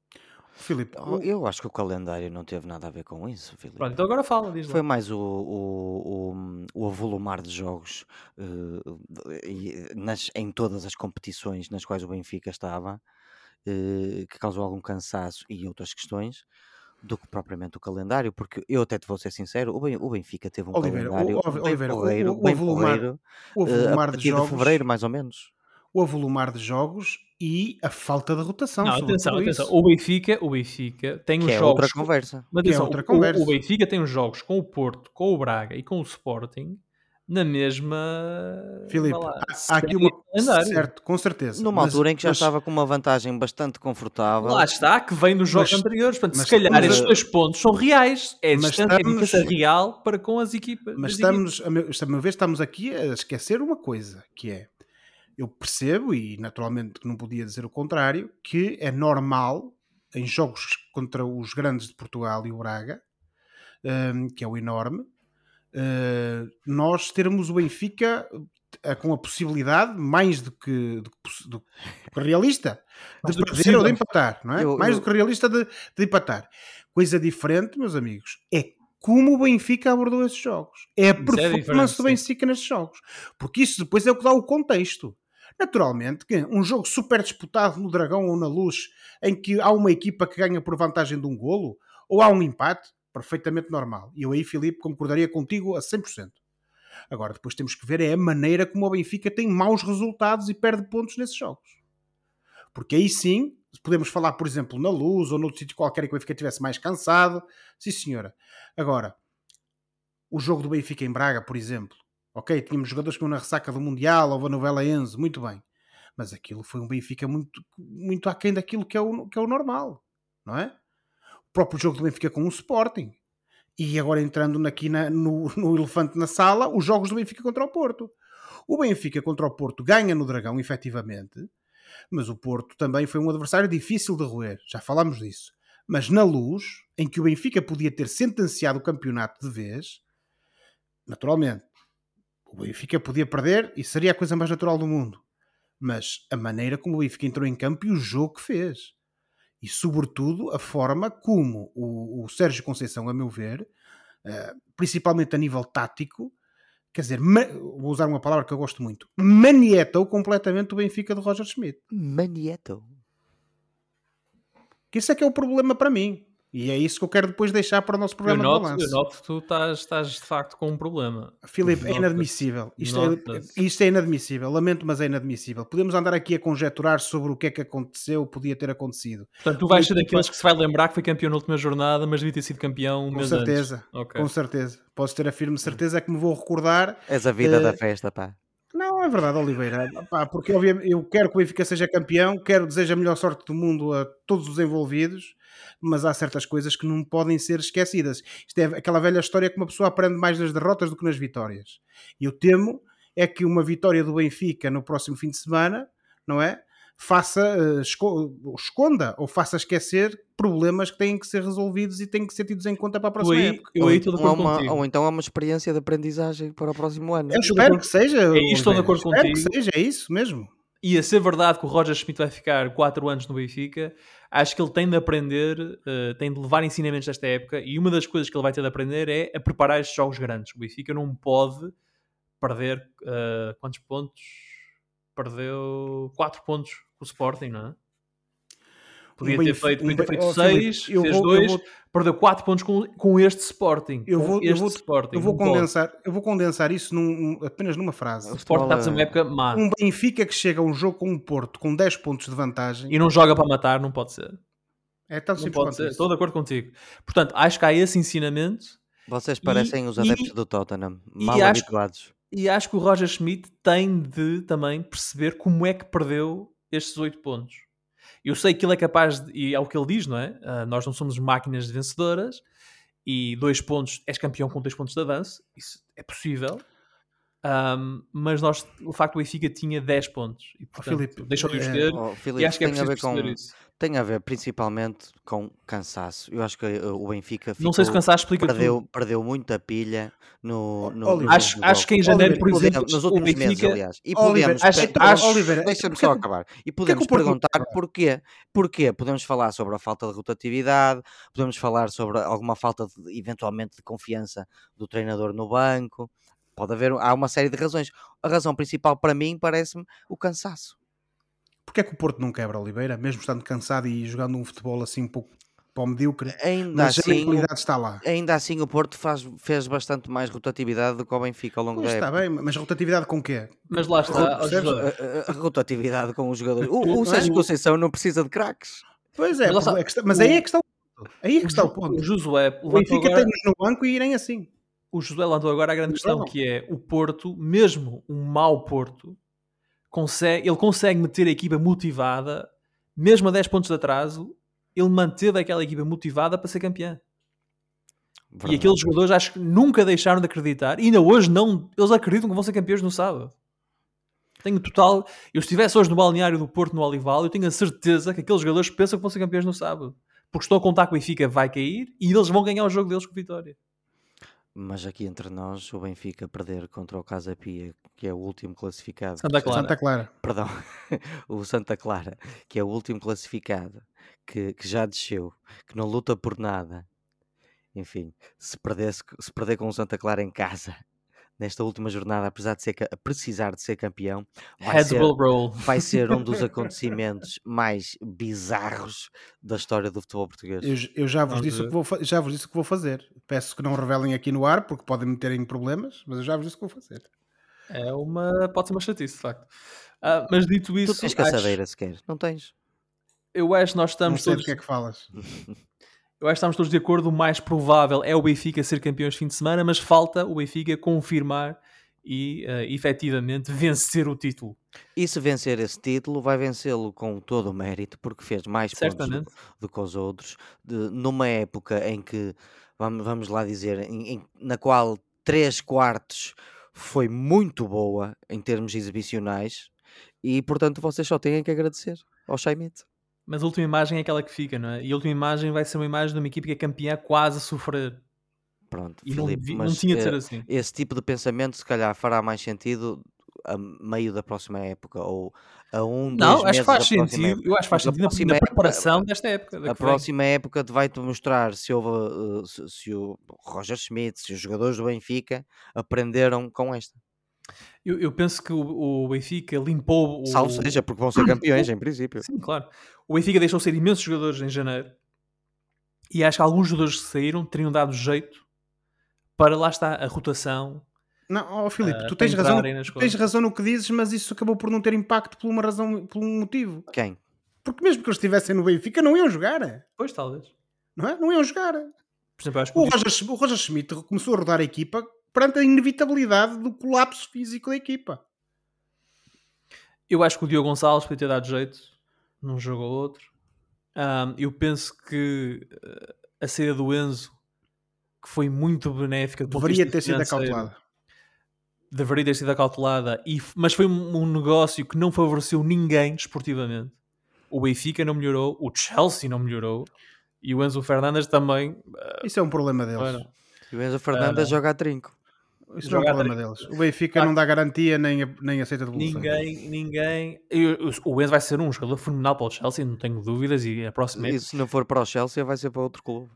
C: Filipe,
B: oh, eu acho que o calendário não teve nada a ver com isso, Filipe.
A: Pronto, então agora fala, diz lá.
B: Foi mais o, o, o, o avolumar de jogos uh, nas, em todas as competições nas quais o Benfica estava, uh, que causou algum cansaço e outras questões do que propriamente o calendário, porque eu até te vou ser sincero, o Benfica teve um Oliveira, calendário o, o, bem Oliveira, porreiro, o, bem porreiro, o avolumar uh, a de jogos, de fevereiro mais ou menos.
C: O avolumar de jogos e a falta de rotação.
A: Não, atenção, atenção. O Benfica, o Benfica tem
B: que
A: os
B: é
A: jogos.
B: Outra conversa.
A: Mas atenção, é outra conversa. O, o Benfica tem os jogos com o Porto, com o Braga e com o Sporting na mesma.
C: Filipe, lá, há aqui uma. Certo, com certeza.
B: Numa mas, altura em que já mas... estava com uma vantagem bastante confortável.
A: Lá está, que vem dos jogos mas, anteriores. Portanto, se calhar estes dois pontos são reais. É a distância estamos... real para com as equipas.
C: Mas estamos, equipas. a meu, a meu ver, estamos aqui a esquecer uma coisa, que é. Eu percebo, e naturalmente não podia dizer o contrário, que é normal em jogos contra os grandes de Portugal e o Braga, um, que é o enorme, uh, nós termos o Benfica uh, com a possibilidade, mais do que, do, do, do que realista, de perder ou de empatar, não é? Eu, mais eu... do que realista de, de, empatar. Coisa diferente, meus amigos, é como o Benfica abordou esses jogos. É a é performance do Benfica nesses jogos. Porque isso depois é o que dá o contexto. Naturalmente, um jogo super disputado no Dragão ou na Luz, em que há uma equipa que ganha por vantagem de um golo, ou há um empate, perfeitamente normal. E eu aí, Filipe, concordaria contigo a 100%. Agora, depois temos que ver é a maneira como o Benfica tem maus resultados e perde pontos nesses jogos. Porque aí sim, podemos falar, por exemplo, na Luz ou noutro sítio qualquer que o Benfica estivesse mais cansado. Sim, senhora. Agora, o jogo do Benfica em Braga, por exemplo, ok, tínhamos jogadores que iam na ressaca do Mundial ou a novela Enzo, muito bem. Mas aquilo foi um Benfica muito, muito aquém daquilo que é, o, que é o normal, não é? Próprio jogo do Benfica com o Sporting. E agora entrando aqui na, no, no elefante na sala, os jogos do Benfica contra o Porto. O Benfica contra o Porto ganha no Dragão, efetivamente, mas o Porto também foi um adversário difícil de roer, já falámos disso. Mas na luz, em que o Benfica podia ter sentenciado o campeonato de vez, naturalmente, o Benfica podia perder e seria a coisa mais natural do mundo. Mas a maneira como o Benfica entrou em campo e o jogo que fez. E, sobretudo, a forma como o, o Sérgio Conceição, a meu ver, uh, principalmente a nível tático, quer dizer, vou usar uma palavra que eu gosto muito, manietou completamente o Benfica de Roger Schmidt.
B: Manietou.
C: Que isso é que é o problema para mim. E é isso que eu quero depois deixar para o nosso programa
A: eu noto,
C: de balanço.
A: Eu noto que tu estás, estás de facto com um problema.
C: Filipe, é inadmissível. Isto é, isto é inadmissível. Lamento, mas é inadmissível. Podemos andar aqui a conjecturar sobre o que é que aconteceu, podia ter acontecido.
A: Portanto, tu vais ser daqueles que se vai lembrar que foi campeão na última jornada, mas devia ter sido campeão um
C: Com certeza,
A: okay.
C: com certeza. Posso ter a firme certeza que me vou recordar.
B: És a vida uh, da festa, pá.
C: Não, é verdade, Oliveira. Pá, porque eu quero que o Benfica seja campeão, quero desejar a melhor sorte do mundo a todos os envolvidos mas há certas coisas que não podem ser esquecidas. Isto é aquela velha história que uma pessoa aprende mais nas derrotas do que nas vitórias. E eu temo é que uma vitória do Benfica no próximo fim de semana, não é? Faça, uh, esconda ou faça esquecer problemas que têm que ser resolvidos e têm que ser tidos em conta para a próxima
B: aí,
C: época.
B: Eu ou, então, uma, ou então é uma experiência de aprendizagem para o próximo ano.
C: Eu espero que seja.
A: É isto, estou de acordo contigo.
C: que seja, é isso mesmo.
A: E a ser verdade que o Roger Schmidt vai ficar 4 anos no Benfica, acho que ele tem de aprender, uh, tem de levar ensinamentos desta época, e uma das coisas que ele vai ter de aprender é a preparar estes jogos grandes. O Benfica não pode perder uh, quantos pontos? Perdeu 4 pontos com o Sporting, não é? Podia ter feito, podia ter feito 6, oh, fez 2, perdeu 4 pontos com, com este Sporting.
C: Eu vou,
A: eu
C: vou,
A: Sporting,
C: eu vou condensar, eu vou condensar isso num, apenas numa frase.
A: O Sporting está a uma época má.
C: Um Benfica que chega a um jogo com um Porto com 10 pontos de vantagem
A: e não joga para matar, não pode ser.
C: É tão
A: não pode ser. Estou de acordo contigo. Portanto, acho que há esse ensinamento.
B: Vocês parecem e, os adeptos e, do Tottenham, mal e habituados.
A: Acho, e acho que o Roger Schmidt tem de também perceber como é que perdeu estes 8 pontos eu sei que ele é capaz, de, e é o que ele diz, não é? Uh, nós não somos máquinas vencedoras e dois pontos, és campeão com dois pontos de avanço, isso é possível. Um, mas nós, o facto do Benfica tinha 10 pontos e portanto, oh, Filipe, deixou de os é, ter oh, Filipe, e acho que é preciso a ver com, isso.
B: Tem a ver principalmente com cansaço. Eu acho que uh, o Benfica
A: ficou, não sei se o cansaço explica
B: perdeu,
A: tudo.
B: perdeu muita pilha no, no,
A: no acho, acho que em janeiro, por exemplo,
B: nos últimos Benfica, meses, aliás. E podemos, acho, acho, deixa-me só acabar. E podemos que é que perguntar porquê. Porquê? Podemos falar sobre a falta de rotatividade, podemos falar sobre alguma falta de, eventualmente de confiança do treinador no banco Pode haver, há uma série de razões. A razão principal para mim parece-me o cansaço.
C: Porquê é que o Porto não quebra Oliveira, mesmo estando cansado e jogando um futebol assim um pouco para o medíocre,
B: ainda
C: mas
B: assim,
C: a qualidade está lá.
B: Ainda assim o Porto faz, fez bastante mais rotatividade do que o Benfica ao longo
C: pois
B: da
C: está
B: época.
C: bem, mas rotatividade com quê?
A: Mas lá está, a,
B: a, a, rotatividade com os jogadores. O, o Sérgio Conceição não precisa de craques.
C: Pois é, mas, é mas aí é que está o ponto. Aí é que está o ponto.
A: O Josué
C: o Benfica agora... tem-nos no banco e irem assim
A: o José levantou agora a grande questão, que é o Porto, mesmo um mau Porto, consegue, ele consegue meter a equipa motivada, mesmo a 10 pontos de atraso, ele manteve aquela equipa motivada para ser campeã. Verdade. E aqueles jogadores acho que nunca deixaram de acreditar, e ainda hoje não, eles acreditam que vão ser campeões no sábado. Tenho total. Eu estivesse hoje no balneário do Porto, no Olival, eu tenho a certeza que aqueles jogadores pensam que vão ser campeões no sábado. Porque estou a contar que o Benfica vai cair e eles vão ganhar o jogo deles com vitória.
B: Mas aqui entre nós, o Benfica perder contra o Casa Pia, que é o último classificado.
A: Santa Clara.
C: Santa Clara.
B: Perdão, *laughs* o Santa Clara, que é o último classificado, que, que já desceu, que não luta por nada. Enfim, se, perdesse, se perder com o Santa Clara em casa, nesta última jornada, apesar de ser, precisar de ser campeão, vai ser, vai ser, um dos *laughs* acontecimentos mais bizarros da história do futebol português.
C: Eu, eu já, vos disse o que vou, já vos disse o que vou fazer. Peço que não revelem aqui no ar, porque podem meter em problemas, mas eu já vos disse o que vou fazer.
A: É uma. Pode ser uma chatice, de facto. Uh, mas dito isso.
B: Tu tens caçadeira acho... sequer, não tens?
A: Eu acho que nós estamos.
C: Não sei
A: todos...
C: do que é que falas. *laughs*
A: Eu acho que estamos todos de acordo. O mais provável é o Benfica ser campeão este fim de semana, mas falta o Benfica confirmar e uh, efetivamente *laughs* vencer o título.
B: E se vencer esse título, vai vencê-lo com todo o mérito, porque fez mais Certamente. pontos do, do, que os outros, de, numa época em que, vamos, vamos lá dizer, em, em, na qual 3 quartos foi muito boa em termos exibicionais, e portanto vocês só têm que agradecer ao Chaimite.
A: Mas a última imagem é aquela que fica, não é? E a última imagem vai ser uma imagem de uma equipe que é campeã quase a sofrer.
B: Pronto,
A: e
B: Filipe,
A: não, não tinha de ser assim.
B: Esse tipo de pensamento, se calhar, fará mais sentido a meio da próxima época ou a um,
A: Não, acho que faz sentido. Época. Eu acho que faz sentido na, na preparação época, desta época.
B: A próxima vem. época vai-te mostrar se, houve, uh, se, se, o Roger Schmidt, se os jogadores do Benfica aprenderam com esta.
A: Eu, eu penso que o, o, Benfica limpou. O,
B: Salvo seja, porque vão ser campeões, em princípio.
A: Sim, claro. O Benfica deixou ser imensos jogadores em janeiro e acho que alguns jogadores que saíram teriam dado jeito para lá está a rotação.
C: Não, oh, Filipe, uh, tu tens razão, tens razão no que dizes, mas isso acabou por não ter impacto por uma razão, por um motivo.
B: Quem?
C: Porque mesmo que eles estivessem no Benfica, não iam jogar.
A: Pois, talvez.
C: Não é? Não iam jogar.
A: Por exemplo,
C: o, Roger, o Roger Schmidt começou a rodar a equipa perante a inevitabilidade do colapso físico da equipa.
A: Eu acho que o Diogo Gonçalves podia ter dado jeito num jogo ou outro. Um, eu penso que uh, a saída do Enzo, que foi muito benéfica,
C: deveria ter sido acautelada.
A: Deveria ter sido acautelada, e, mas foi um, um negócio que não favoreceu ninguém esportivamente. O Benfica não melhorou, o Chelsea não melhorou e o Enzo Fernandes também.
C: Uh, Isso é um problema deles. Bueno,
B: e o Enzo Fernandes uh, joga a trinco.
C: Isso não é um problema deles. O Benfica ah, não dá garantia nem, nem aceita devolução.
A: Ninguém, ninguém. O Enzo vai ser um jogador fenomenal para o Chelsea, não tenho dúvidas. E a próxima
B: E se não for para o Chelsea, vai ser para outro clube.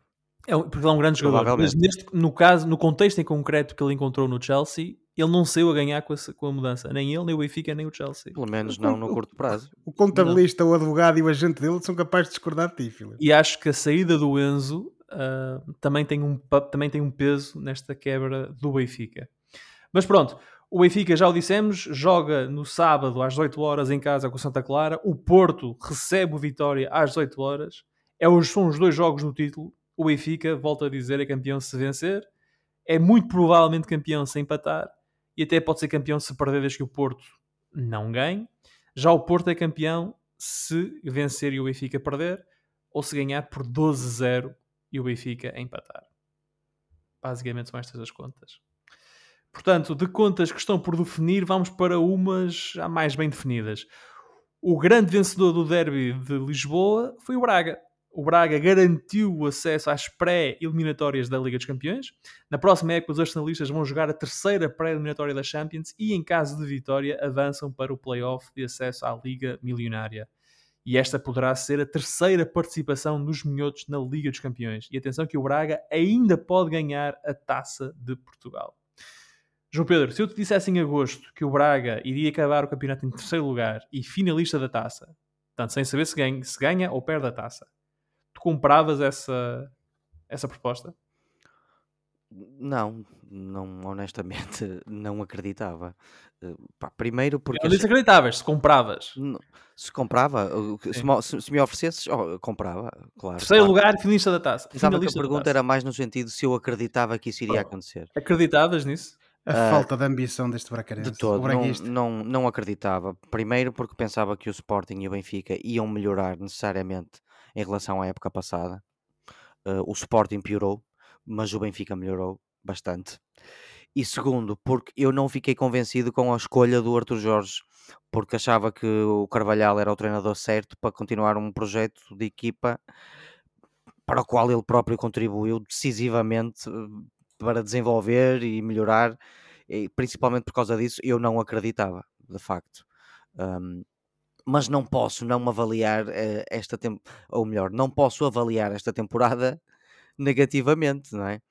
A: É, porque ele é um grande jogador. Mas neste, no caso, no contexto em concreto que ele encontrou no Chelsea, ele não saiu a ganhar com, essa, com a mudança. Nem ele, nem o Benfica, nem o Chelsea.
B: Pelo menos não no curto prazo.
C: O, o contabilista, não. o advogado e o agente dele são capazes de discordar de ti, filho.
A: E acho que a saída do Enzo uh, também, tem um, também tem um peso nesta quebra do Benfica. Mas pronto, o Benfica, já o dissemos, joga no sábado às 8 horas em casa com o Santa Clara. O Porto recebe o Vitória às 18 horas. É são os dois jogos do título. O Benfica, volto a dizer, é campeão se vencer. É muito provavelmente campeão se empatar. E até pode ser campeão se perder desde que o Porto não ganhe. Já o Porto é campeão se vencer e o Benfica perder. Ou se ganhar por 12-0 e o Benfica empatar. Basicamente são estas as contas. Portanto, de contas que estão por definir, vamos para umas já mais bem definidas. O grande vencedor do derby de Lisboa foi o Braga. O Braga garantiu o acesso às pré-eliminatórias da Liga dos Campeões. Na próxima época, os arsenalistas vão jogar a terceira pré-eliminatória da Champions e, em caso de vitória, avançam para o play-off de acesso à Liga Milionária. E esta poderá ser a terceira participação dos minhotos na Liga dos Campeões. E atenção que o Braga ainda pode ganhar a Taça de Portugal. João Pedro, se eu te dissesse em agosto que o Braga iria acabar o campeonato em terceiro lugar e finalista da taça, portanto, sem saber se ganha, se ganha ou perde a taça, tu compravas essa, essa proposta?
B: Não, não, honestamente, *laughs* não acreditava. Uh, pá, primeiro porque.
A: Não disse acreditavas, se compravas.
B: Se comprava, se, se, me oferecesses, oh, comprava, claro.
A: Terceiro
B: claro.
A: lugar, finalista da taça.
B: Pensava que a pergunta era mais no sentido se eu acreditava que isso iria oh, acontecer.
A: Acreditavas nisso?
C: A uh, falta de ambição deste bracarense.
B: De todo, não, não, não acreditava. Primeiro porque pensava que o Sporting e o Benfica iam melhorar necessariamente em relação à época passada. Uh, o Sporting piorou, mas o Benfica melhorou bastante. E segundo, porque eu não fiquei convencido com a escolha do Arthur Jorge, porque achava que o Carvalhal era o treinador certo para continuar um projeto de equipa para o qual ele próprio contribuiu decisivamente para desenvolver e melhorar, e principalmente por causa disso, eu não acreditava, de facto. Um, mas não posso não avaliar uh, esta temporada, ou melhor, não posso avaliar esta temporada *laughs* negativamente, não é?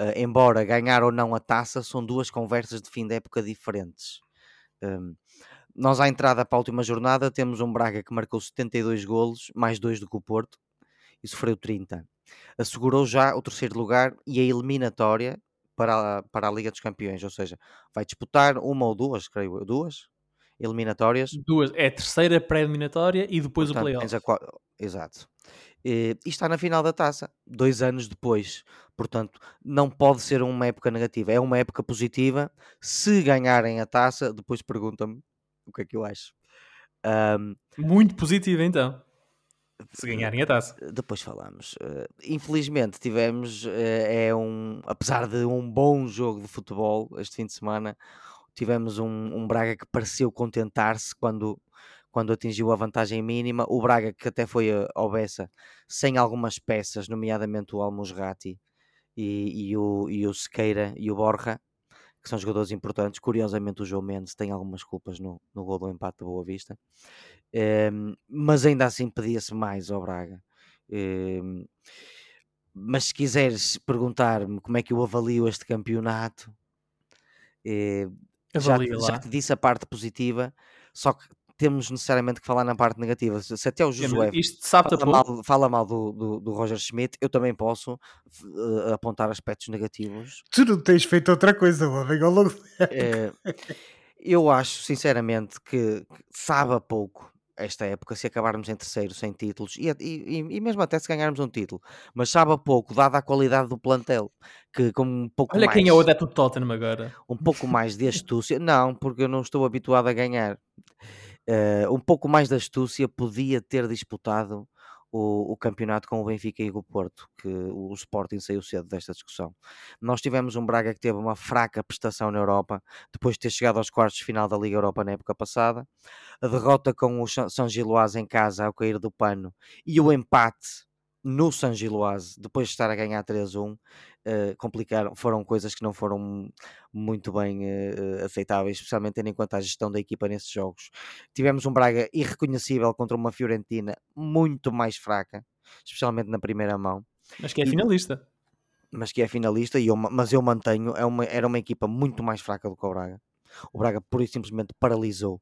B: Uh, embora ganhar ou não a taça são duas conversas de fim de época diferentes. Um, nós à entrada para a última jornada temos um Braga que marcou 72 golos, mais dois do que o Porto, e sofreu 30. Assegurou já o terceiro lugar e a eliminatória para a, para a Liga dos Campeões, ou seja, vai disputar uma ou duas, creio eu, duas eliminatórias.
A: Duas, é a terceira pré-eliminatória e depois Portanto, o playoff.
B: Exato. E, e está na final da taça, dois anos depois. Portanto, não pode ser uma época negativa, é uma época positiva. Se ganharem a taça, depois pergunta-me o que é que eu acho. Um,
A: Muito positiva então. Se ganharem a taça.
B: Depois falamos. Uh, infelizmente tivemos, uh, é um, apesar de um bom jogo de futebol este fim de semana, tivemos um, um Braga que pareceu contentar-se quando, quando atingiu a vantagem mínima. O Braga que até foi ao Bessa sem algumas peças, nomeadamente o Almusrati e, e, o, e o Sequeira e o Borja, que são jogadores importantes. Curiosamente, o João Mendes tem algumas culpas no, no gol do empate da Boa Vista, um, ehm, mas ainda assim pedia-se mais ao Braga. Um, ehm, mas se quiseres perguntar-me como é que eu avalio este campeonato, eh, já, já, te disse a parte positiva, só que temos necessariamente que falar na parte negativa. Se até o Josué fala, mal, fala mal do, do, do, Roger Schmidt, eu também posso uh, apontar aspectos negativos.
C: Tu não tens feito outra coisa, homem, ao longo
B: é, Eu acho, sinceramente, que, sabe a pouco esta época se acabarmos em terceiro sem títulos e, e, e, mesmo até se ganharmos um título, mas sabe a pouco, dada a qualidade do plantel, que com um pouco
A: Olha
B: mais,
A: quem é o adepto do Tottenham agora.
B: Um pouco mais de astúcia, não, porque eu não estou habituado a ganhar. Uh, um pouco mais de astúcia podia ter disputado o, o, campeonato com o Benfica e o Porto, que o Sporting saiu cedo desta discussão. Nós tivemos um Braga que teve uma fraca prestação na Europa, depois de ter chegado aos quartos de final da Liga Europa na época passada. A derrota com o São Giloás em casa ao cair do pano e o empate no San Giloase, depois de estar a ganhar 3-1, uh, eh, complicaram, foram coisas que não foram muito bem uh, aceitáveis, especialmente tendo em conta a gestão da equipa nesses jogos. Tivemos um Braga irreconhecível contra uma Fiorentina muito mais fraca, especialmente na primeira mão.
A: Mas que é finalista.
B: E, mas que é finalista, e eu, mas eu mantenho, é uma, era uma equipa muito mais fraca do que o Braga. O Braga pura e simplesmente paralisou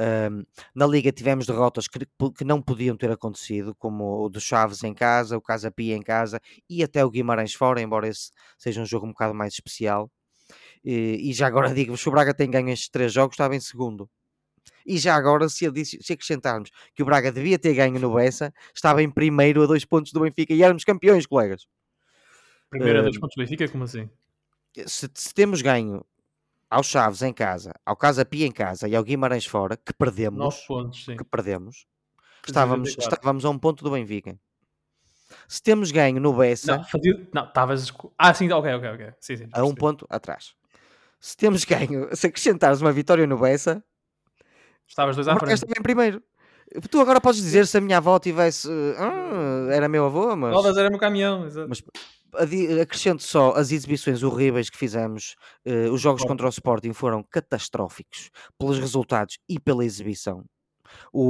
B: um, na Liga tivemos derrotas que, que, não podiam ter acontecido, como o do Chaves em casa, o Casa Pia em casa e até o Guimarães fora, embora esse seja um jogo um bocado mais especial. E, e já agora *laughs* digo-vos: se o Braga tem ganho estes três jogos, estava em segundo. E já agora, se, se acrescentarmos que o Braga devia ter ganho no Bessa, estava em primeiro a dois pontos do Benfica e éramos campeões, colegas.
A: Primeiro a dois pontos do Benfica, como assim?
B: Se, se temos ganho ao Chaves em casa, ao Casa Pia em casa e ao Guimarães fora, que perdemos,
A: pontos, sim.
B: que perdemos, estávamos, estávamos a um ponto do Benfica. Se temos ganho no Bessa...
A: Não, fazia... não, estavas... Ah, sim, ok, ok, ok. Sim, sim,
B: a um ponto atrás. Se temos ganho, *laughs* se acrescentares uma vitória no Bessa...
A: Estavas dois à frente.
B: também primeiro. Tu agora podes dizer se a minha avó tivesse... Ah, era meu avô, mas...
A: Rodas era no caminhão, exato.
B: Mas acrescento só as exibições horríveis que fizemos. Uh, os jogos contra o Sporting foram catastróficos pelos resultados e pela exibição. O,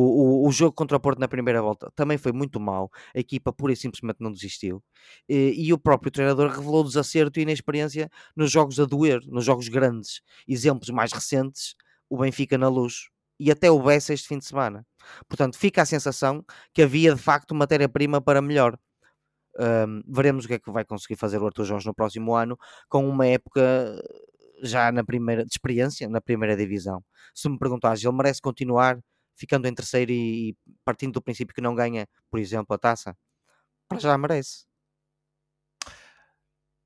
B: o, o, jogo contra o Porto na primeira volta também foi muito mau. A equipa pura e simplesmente não desistiu. E, e o próprio treinador revelou desacerto e inexperiência nos jogos a doer, nos jogos grandes. Exemplos mais recentes: o Benfica na luz e até o Bessa este fim de semana. Portanto, fica a sensação que havia de facto matéria-prima para melhor. Um, veremos o que é que vai conseguir fazer o Arthur Jorge no próximo ano, com uma época já na primeira de experiência na primeira divisão. Se me perguntares, ele merece continuar ficando em terceiro e, e partindo do princípio que não ganha, por exemplo, a taça? Para já merece.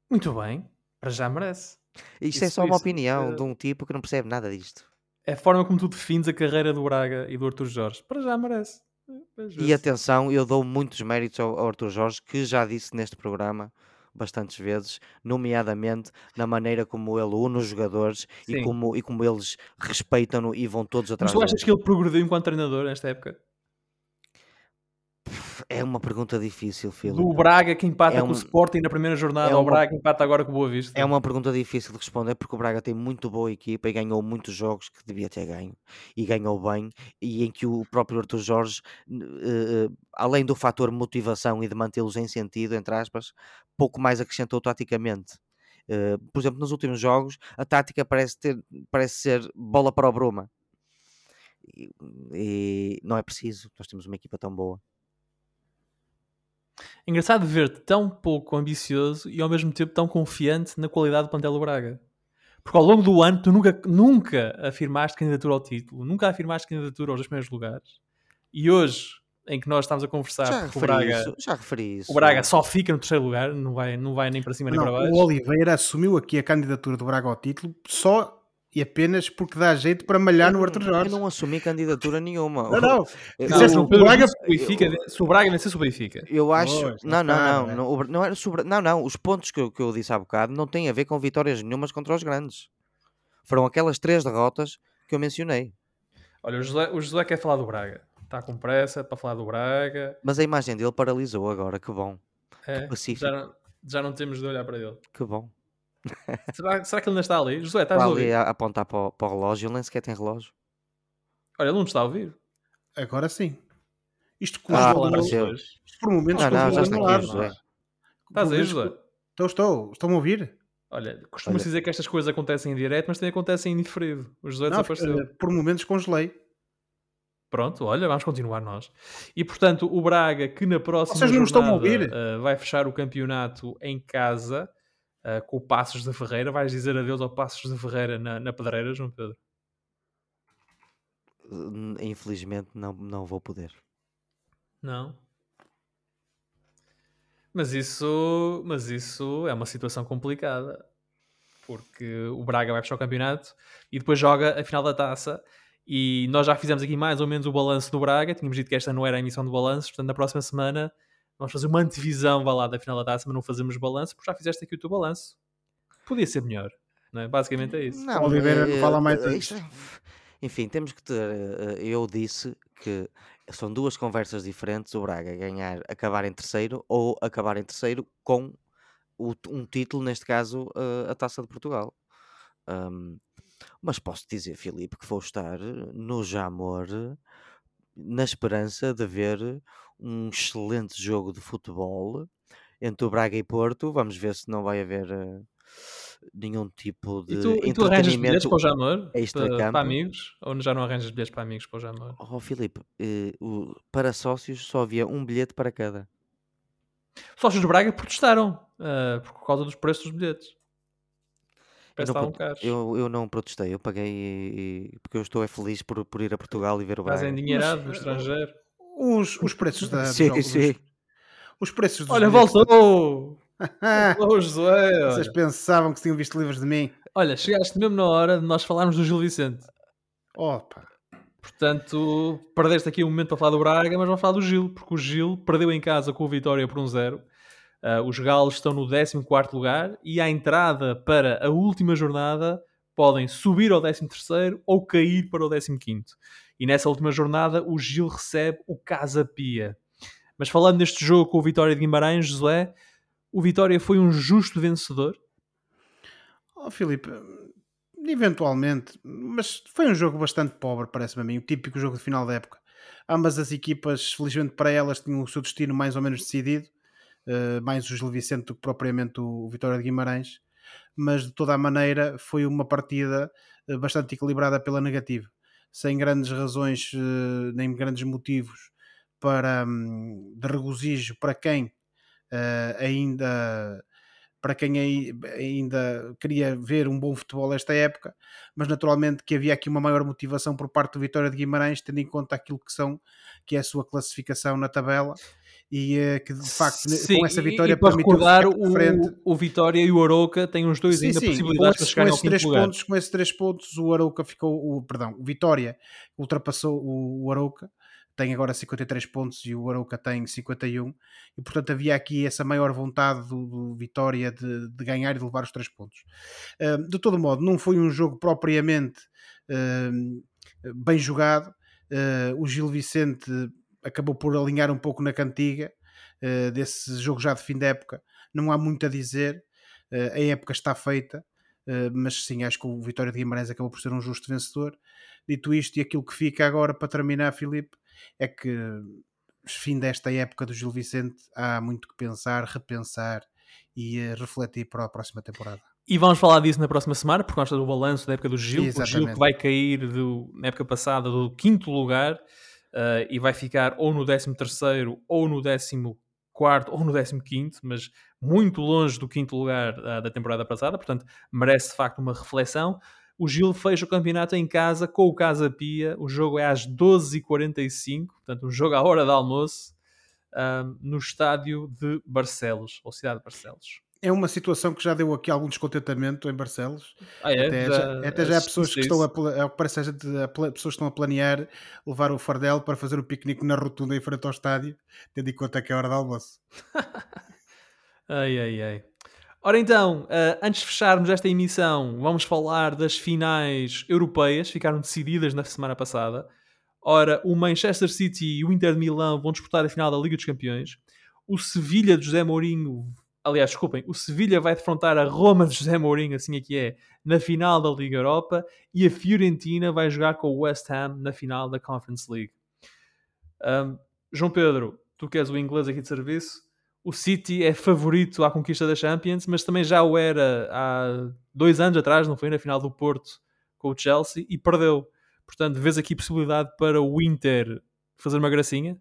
A: Muito bem, para já merece.
B: Isto isso, é só uma opinião uh... de um tipo que não percebe nada disto.
A: É a forma como tu defines a carreira do Braga e do Arthur Jorge. Para já merece.
B: E atenção, eu dou muitos méritos ao, ao Arthur Jorge, que já disse neste programa bastantes vezes, nomeadamente na maneira como ele une os jogadores e como, e como eles respeitam-no e vão todos
A: Mas
B: atrás
A: tu
B: dele.
A: achas que ele progrediu enquanto treinador nesta época?
B: É uma pergunta difícil, Filipe.
A: Do Braga que empata é um... com o Sporting na primeira jornada, é uma... Braga que empata agora com o Boa Vista.
B: É uma pergunta difícil de responder porque o Braga tem muito boa equipa e ganhou muitos jogos que devia ter ganho e ganhou bem e em que o próprio Arthur Jorge, uh, além do fator motivação e de mantê-los em sentido, entre aspas, pouco mais acrescentou taticamente. Uh, por exemplo, nos últimos jogos, a tática parece, ter, parece ser bola para o Bruma. E, e não é preciso, nós temos uma equipa tão boa.
A: Engraçado ver-te tão pouco ambicioso e ao mesmo tempo tão confiante na qualidade do plantel do Braga. Porque ao longo do ano tu nunca, nunca afirmaste candidatura ao título, nunca afirmaste candidatura aos dois primeiros lugares. E hoje, em que nós estamos a conversar,
B: já referi, o Braga, isso, já referi isso.
A: O Braga só fica no terceiro lugar, não vai, não vai nem para cima
C: não,
A: nem para baixo.
C: O Oliveira assumiu aqui a candidatura do Braga ao título só e apenas porque dá jeito para malhar no Arthur Jorge.
B: Eu não assumi candidatura nenhuma.
C: Não, não.
A: não o, Braga, Benfica, se o Braga vencer o Benfica.
B: Eu acho. Não, não, não, não, não, não, era sobre, não, não. Os pontos que eu, que eu disse há bocado não têm a ver com vitórias nenhumas contra os grandes. Foram aquelas três derrotas que eu mencionei.
A: Olha, o José, o José quer falar do Braga. Está com pressa para falar do Braga.
B: Mas a imagem dele paralisou agora, que bom.
A: É, que já, não, já não temos de olhar para ele.
B: Que bom.
A: Será, será, que ele ainda está ali? José, estás está
B: ali a apontar para o, para o relógio, ele nem sequer tem relógio.
A: Olha, ele não está a ouvir.
C: Agora sim. Isto
B: congelou. Ah, isto
C: por momentos
B: não, não, já está aqui, José.
A: Estás aí, José?
C: Estou, estou. Estão-me a ouvir?
A: Olha, costuma-se dizer que estas coisas acontecem em direto, mas também acontecem em indiferido. O José não, desapareceu.
C: Por momentos congelei.
A: Pronto, olha, vamos continuar nós. E portanto, o Braga, que na próxima
C: Vocês
A: não
C: jornada, estão a ouvir?
A: Uh, vai fechar o campeonato em casa, uh, com o Passos da Ferreira. Vais dizer adeus ao Passos da Ferreira na, na Pedreira, João Pedro?
B: Infelizmente não, não vou poder.
A: Não? Mas isso, mas isso é uma situação complicada. Porque o Braga vai fechar o campeonato e depois joga a final da taça. E nós já fizemos aqui mais ou menos o balanço do Braga. Tínhamos dito que esta não era a emissão de balanço. Portanto, na próxima semana vamos fazer uma antevisão lá da final da taça, mas não fazemos balanço, porque já fizeste aqui o teu balanço. Podia ser melhor, não é? Basicamente é isso.
C: Não, Oliveira não fala mais disso.
B: Enfim, temos que ter. Eh, eu disse que são duas conversas diferentes. O Braga ganhar, acabar em terceiro ou acabar em terceiro com o, um título, neste caso, a Taça de Portugal. Um, mas posso dizer, Filipe, que vou estar no Jamor na esperança de ver um excelente jogo de futebol entre o Braga e Porto. Vamos ver se não vai haver uh, nenhum tipo de.
A: E tu, e tu arranjas bilhetes para o Jamor?
B: Para,
A: para, amigos? Ou já não arranjas bilhetes para amigos para o Jamor?
B: Oh, Filipe, uh, o, para sócios só havia um bilhete para cada.
A: Sócios de Braga protestaram uh, por causa dos preços dos bilhetes.
B: Eu não, eu, eu não, protestei, eu paguei e, porque eu estou é feliz por, por ir a Portugal e ver o Braga.
A: Estás endinheirado no estrangeiro.
C: Os, os preços da.
B: sim, sim. Os,
C: os preços dos
A: Olha, voltou! voltou *laughs*
C: José! Vocês pensavam que tinham visto livros de mim?
A: Olha, chegaste mesmo na hora de nós falarmos do Gil Vicente.
C: Opa!
A: Portanto, perdeste aqui um momento para falar do Braga, mas vamos falar do Gil, porque o Gil perdeu em casa com o Vitória por um zero. Uh, os Galos estão no 14 lugar e à entrada para a última jornada podem subir ao 13 ou cair para o 15. E nessa última jornada o Gil recebe o Casa Pia. Mas falando deste jogo com o Vitória de Guimarães, José, o Vitória foi um justo vencedor?
C: Oh, Filipe, eventualmente, mas foi um jogo bastante pobre, parece-me a mim, o típico jogo de final da época. Ambas as equipas, felizmente para elas, tinham o seu destino mais ou menos decidido uh, mais o Gil Vicente do que propriamente o, Vitória de Guimarães, mas de toda a maneira foi uma partida uh, bastante equilibrada pela negativa, sem grandes razões uh, nem grandes motivos para um, de regozijo para quem ainda para quem ainda queria ver um bom futebol esta época, mas naturalmente que havia aqui uma maior motivação por parte do Vitória de Guimarães, tendo em conta aquilo que são que é a sua classificação na tabela e uh, que de facto
A: sim,
C: com essa vitória e,
A: e para recordar o, frente. o Vitória e o Arouca têm os dois sim, ainda sim, possibilidades para chegar ao
C: três
A: lugar.
C: pontos, com esses três pontos o Arouca ficou o, perdão, o Vitória ultrapassou o, o Arouca tem agora 53 pontos e o Arouca tem 51 e portanto havia aqui essa maior vontade do, do Vitória de, de, ganhar e de levar os três pontos uh, de todo modo não foi um jogo propriamente uh, bem jogado uh, o Gil Vicente acabou por alinhar um pouco na cantiga uh, desse jogo já de fim de época. Não há muito a dizer, uh, a época está feita, uh, mas sim, acho que o Vitória de Guimarães acabou por ser um justo vencedor. Dito isto, e aquilo que fica agora para terminar, Filipe, é que fim desta época do Gil Vicente há muito que pensar, repensar e refletir para a próxima temporada.
A: E vamos falar disso na próxima semana, porque nós estamos do balanço da época do Gil. O Gil que vai cair do, na época passada do quinto lugar uh, e vai ficar ou no décimo terceiro, ou no décimo quarto, ou no décimo quinto, mas muito longe do quinto lugar uh, da temporada passada. Portanto, merece de facto uma reflexão. O Gil fecha o campeonato em casa com o Casa Pia. O jogo é às 12h45, portanto, um jogo à hora de almoço, uh, no estádio de Barcelos, ou cidade de Barcelos
C: é uma situação que já deu aqui algum descontentamento em Barcelos.
A: Ah, é?
C: Até já, já, até já há pessoas que estão a, é parece a, pessoas estão a planear levar o fardelo para fazer o um piquenique na rotunda em frente ao estádio, tendo em conta que é hora de almoço. *laughs*
A: ai, ai, ai. Ora então, uh, antes de fecharmos esta emissão, vamos falar das finais europeias, ficaram decididas na semana passada. Ora, o Manchester City e o Inter de Milão vão disputar a final da Liga dos Campeões. O Sevilha de José Mourinho aliás, desculpem, o Sevilha vai defrontar a Roma de José Mourinho, assim aqui é, na final da Liga Europa e a Fiorentina vai jogar com o West Ham na final da Conference League. Um, João Pedro, tu que és o inglês aqui de serviço, o City é favorito à conquista da Champions, mas também já o era há dois anos atrás, não foi? Na final do Porto com o Chelsea e perdeu. Portanto, vês aqui possibilidade para o Inter fazer uma gracinha?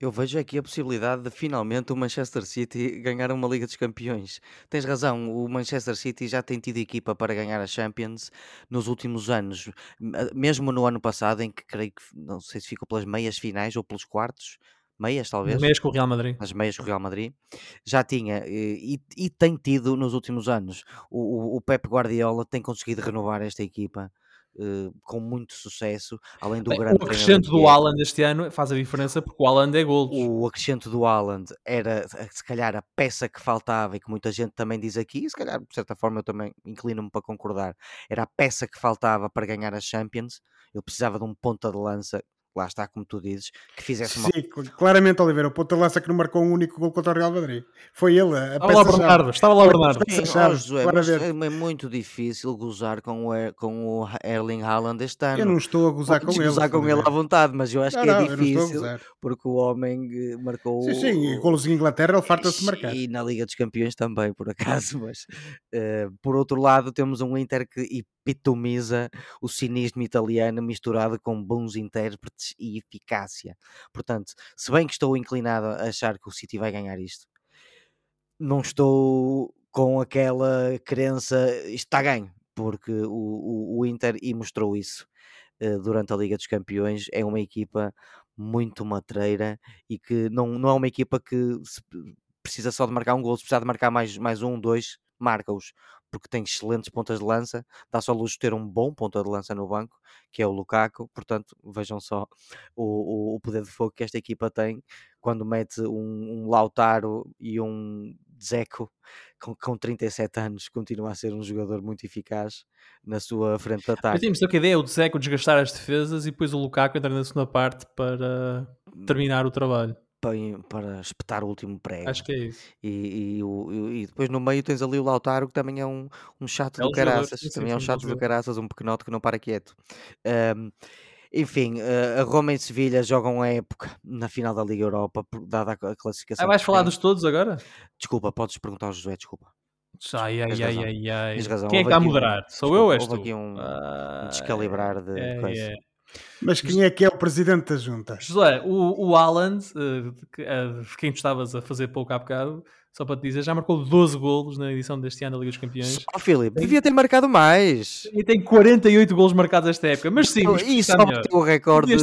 B: Eu vejo aqui a possibilidade de finalmente o Manchester City *laughs* ganhar uma Liga dos Campeões. Tens razão, o Manchester City já tem tido equipa para ganhar a Champions nos últimos anos, mesmo no ano passado, em que creio que não sei se ficou pelas meias finais ou pelos quartos, meias talvez.
A: Meias com o Real Madrid.
B: As meias com o Real Madrid. Já tinha e, e tem tido nos últimos anos. O, o, o Pep Guardiola tem conseguido renovar esta equipa Uh, com muito sucesso, além do Bem, grande.
A: O acrescento do é. Este ano faz a diferença porque o Haaland é golos.
B: O acrescento do Haaland era se calhar a peça que faltava e que muita gente também diz aqui, e se calhar de certa forma eu também inclino-me para concordar. Era a peça que faltava para ganhar a Champions. Ele precisava de um ponta de lança lá está, como tu dizes, que fizesse
C: uma. Sim, claramente, Oliveira, o ponta lança que não marcou um único gol contra o Real Madrid. Foi ele. A
A: estava lá Bernardo, estava lá Bernardo.
B: Sim, oh, Josué, é muito difícil gozar com o, com o Erling Haaland este ano.
C: Eu não estou a gozar com ele.
B: gozar com ele à vontade, mas eu acho não, que é não, difícil porque o homem eh, marcou.
C: Sim, sim, o... golos em Inglaterra ele farta-se marcar.
B: E na Liga dos Campeões também, por acaso, *laughs* mas uh, por outro lado temos um Inter que epitomiza o cinismo italiano misturado com bons intérpretes e eficácia. Portanto, se bem que estou inclinado a achar que o City vai ganhar isto, não estou com aquela crença, está ganho, porque o, o, o Inter e mostrou isso uh, durante a Liga dos Campeões, é uma equipa muito matreira e que não, não é uma equipa que precisa só de marcar um gol, se precisar de marcar mais, mais um, dois, marca-os porque tem excelentes pontas de lança, dá só luz ter um bom ponta de lança no banco, que é o Lukaku, portanto vejam só *laughs* o, o, o poder de fogo que esta equipa tem quando mete um, um Lautaro e um Zeco *laughs* com, com 37 anos continua a ser um jogador muito eficaz na sua frente de ataque.
A: Mas temos que a ideia é o Zeco desgastar as defesas e depois o Lukaku entrar na segunda parte para terminar o trabalho
B: para, para espetar o último prego.
A: Acho que é isso.
B: E, e, o, e, depois no meio tens ali o Lautaro, que também é um, um chato é do caraças. Sim, também é um chato do caraças, um pequenote que não para quieto. Enfim, a Roma e Sevilha jogam a época na final da Liga Europa, dada a classificação.
A: Ah, vais falar dos todos agora?
B: Desculpa, podes perguntar ao José, desculpa.
A: Ai, ai, ai, ai, ai. Quem é que está a moderar? Um, Sou desculpa, eu ou és tu?
B: Houve aqui um, um descalibrar de é, coisa. É.
C: Mas quem é que é o presidente da junta?
A: José, o, o Alan, uh, uh, quem tu estavas a fazer pouco há bocado, só para te dizer, já marcou 12 golos na edição deste ano da Liga dos Campeões.
B: Só, Filipe, devia ter marcado mais.
A: E tem 48 golos marcados esta época, mas sim,
B: e só o recorde,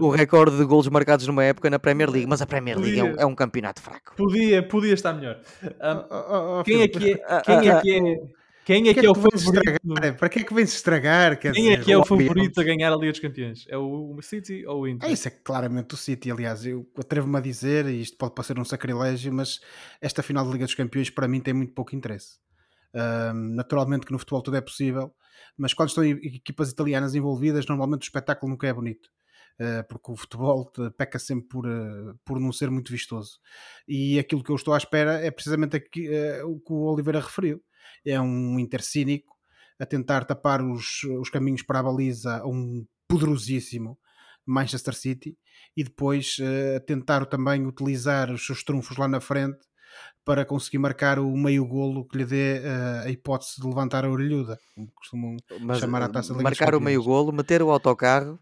B: o recorde de golos marcados numa época na Premier League, mas a Premier League é, um, é, um, campeonato fraco.
A: Podia, podia estar melhor. Um, oh, oh, oh, quem, é que é, quem é que é quem é que, é, é o favorito?
C: Para que é que vem-se estragar?
A: Quem dizer, é que é o favorito a ganhar a Liga dos Campeões? É o City ou o Inter?
C: É isso, é claramente o City. Aliás, eu atrevo-me a dizer, e isto pode parecer um sacrilégio, mas esta final da Liga dos Campeões para mim tem muito pouco interesse. Um, naturalmente que no futebol tudo é possível, mas quando estão equipas italianas envolvidas, normalmente o espetáculo nunca é bonito. Uh, porque o futebol peca sempre por, uh, por não ser muito vistoso. E aquilo que eu estou à espera é precisamente aqui, uh, o que o Oliveira referiu. É um intercínico a tentar tapar os, os caminhos para a baliza a um poderosíssimo Manchester City e depois tentar também utilizar os seus trunfos lá na frente para conseguir marcar o meio golo que lhe dê uh, a hipótese de levantar a orelhuda, como costumam Mas, chamar a taça
B: de Marcar o meio golo, meter o autocarro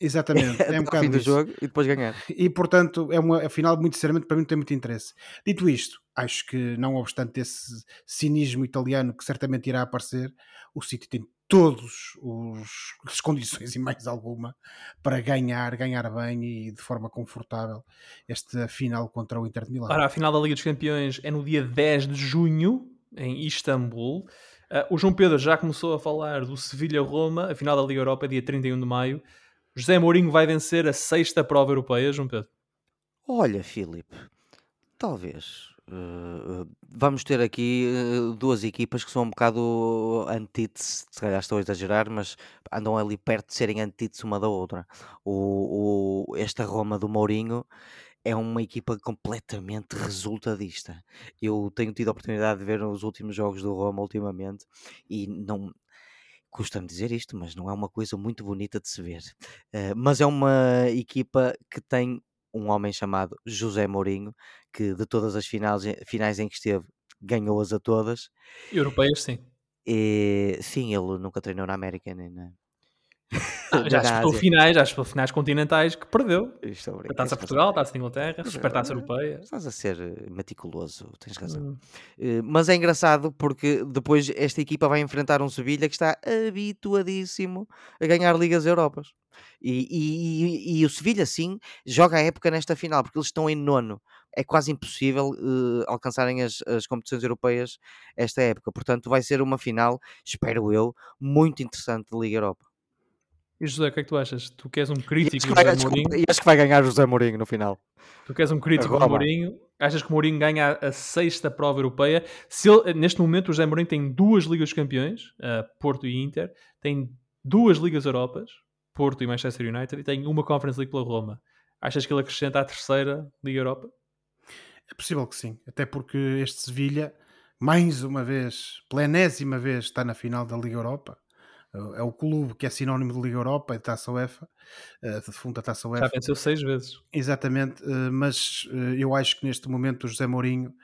C: Exatamente, é *laughs* um bocado
B: fim do jogo e depois ganhar.
C: E portanto, é uma final, muito sinceramente, para mim tem muito interesse. Dito isto, acho que não obstante esse cinismo italiano que certamente irá aparecer, o City tem todos os *laughs* as condições e mais alguma para ganhar, ganhar bem e de forma confortável esta final contra o Inter de Milão.
A: Ora, a final da Liga dos Campeões é no dia 10 de junho em Istambul. Uh, o João Pedro já começou a falar do Sevilha-Roma, a final da Liga Europa é dia 31 de maio. José Mourinho vai vencer a sexta prova europeia, João Pedro?
B: Olha, Filipe, talvez. Uh, vamos ter aqui uh, duas equipas que são um bocado antítese, se calhar estou a exagerar, mas andam ali perto de serem antítese uma da outra. O, o, esta Roma do Mourinho é uma equipa completamente resultadista. Eu tenho tido a oportunidade de ver os últimos jogos do Roma ultimamente e não, custa-me dizer isto, mas não é uma coisa muito bonita de se ver. Uh, mas é uma equipa que tem um homem chamado José Mourinho, que de todas as finais, finais em que esteve, ganhou-as a todas.
A: Europeias, sim.
B: E, sim, ele nunca treinou na América nem na,
A: ah, já disputou finais, já disputou finais continentais que perdeu.
B: Isto
A: é a taça Portugal, taça de Inglaterra, super taça europeia.
B: Estás a ser eh, meticuloso, tens razão. Hum. Uh, mas é engraçado porque depois esta equipa vai enfrentar um Sevilha que está habituadíssimo a ganhar Ligas Europas. E, e, e, e o Sevilha, sim, joga a época nesta final porque eles estão em nono. É quase impossível uh, alcançarem as, as competições europeias esta época. Portanto, vai ser uma final, espero eu, muito interessante de Liga Europa.
A: E José, o que é que tu achas? Tu queres um crítico do José Mourinho?
B: E acho que vai ganhar o José Mourinho no final.
A: Tu queres um crítico do Mourinho? Achas que o Mourinho ganha a sexta prova europeia? Se ele, neste momento o José Mourinho tem duas Ligas Campeões, uh, Porto e Inter, tem duas Ligas Europas, Porto e Manchester United, e tem uma Conference League pela Roma. Achas que ele acrescenta a terceira Liga Europa?
C: É possível que sim, até porque este Sevilha, mais uma vez, pela enésima vez, está na final da Liga Europa é o clube que é sinónimo de Liga Europa e de Taça UEFA, eh, de fundo da Taça UEFA.
A: Já venceu seis vezes.
C: Exatamente, eh, mas eh, eu acho que neste momento o José Mourinho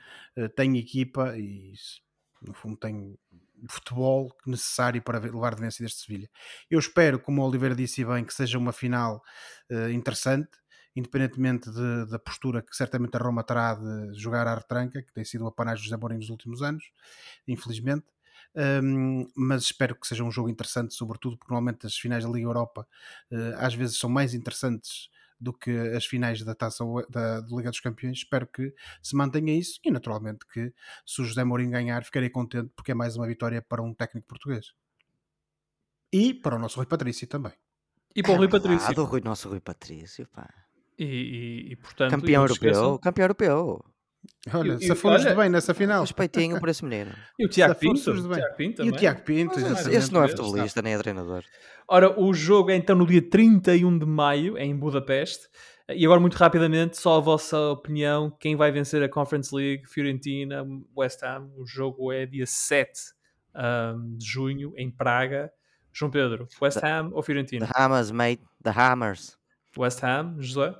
C: tem equipa e no fundo tem futebol necessário para levar de vencida este Sevilha. Eu espero, como o Oliveira disse bem, que seja uma final interessante, independentemente de, da postura que certamente a Roma terá de jogar à retranca, que tem sido o apanagem José Mourinho nos últimos anos, infelizmente um, mas espero que seja um jogo interessante, sobretudo porque normalmente as finais da Liga Europa uh, às vezes são mais interessantes do que as finais da taça da, da, Liga dos Campeões. Espero que se mantenha isso e, naturalmente, que se o José Mourinho ganhar, ficarei contente porque é mais uma vitória para um técnico português e para o nosso Rui Patrício também.
A: E para o Rui Patrício.
B: Ah, do Rui, nosso Rui Patrício, pá.
A: E, e, e portanto,
B: campeão europeu, campeão europeu.
C: Olha, se fomos de bem nessa final.
B: Respeitinho por esse menino.
A: E o Tiago Pinto. O Tiago Pinto
C: e o Tiago Pinto.
B: Esse, esse não é futebolista, nem é treinador.
A: Ora, o jogo é então no dia 31 de maio, em Budapeste. E agora, muito rapidamente, só a vossa opinião: quem vai vencer a Conference League? Fiorentina, West Ham. O jogo é dia 7 um, de junho, em Praga. João Pedro, West the, Ham ou Fiorentina?
B: The Hammers, mate. The Hammers.
A: West Ham, José?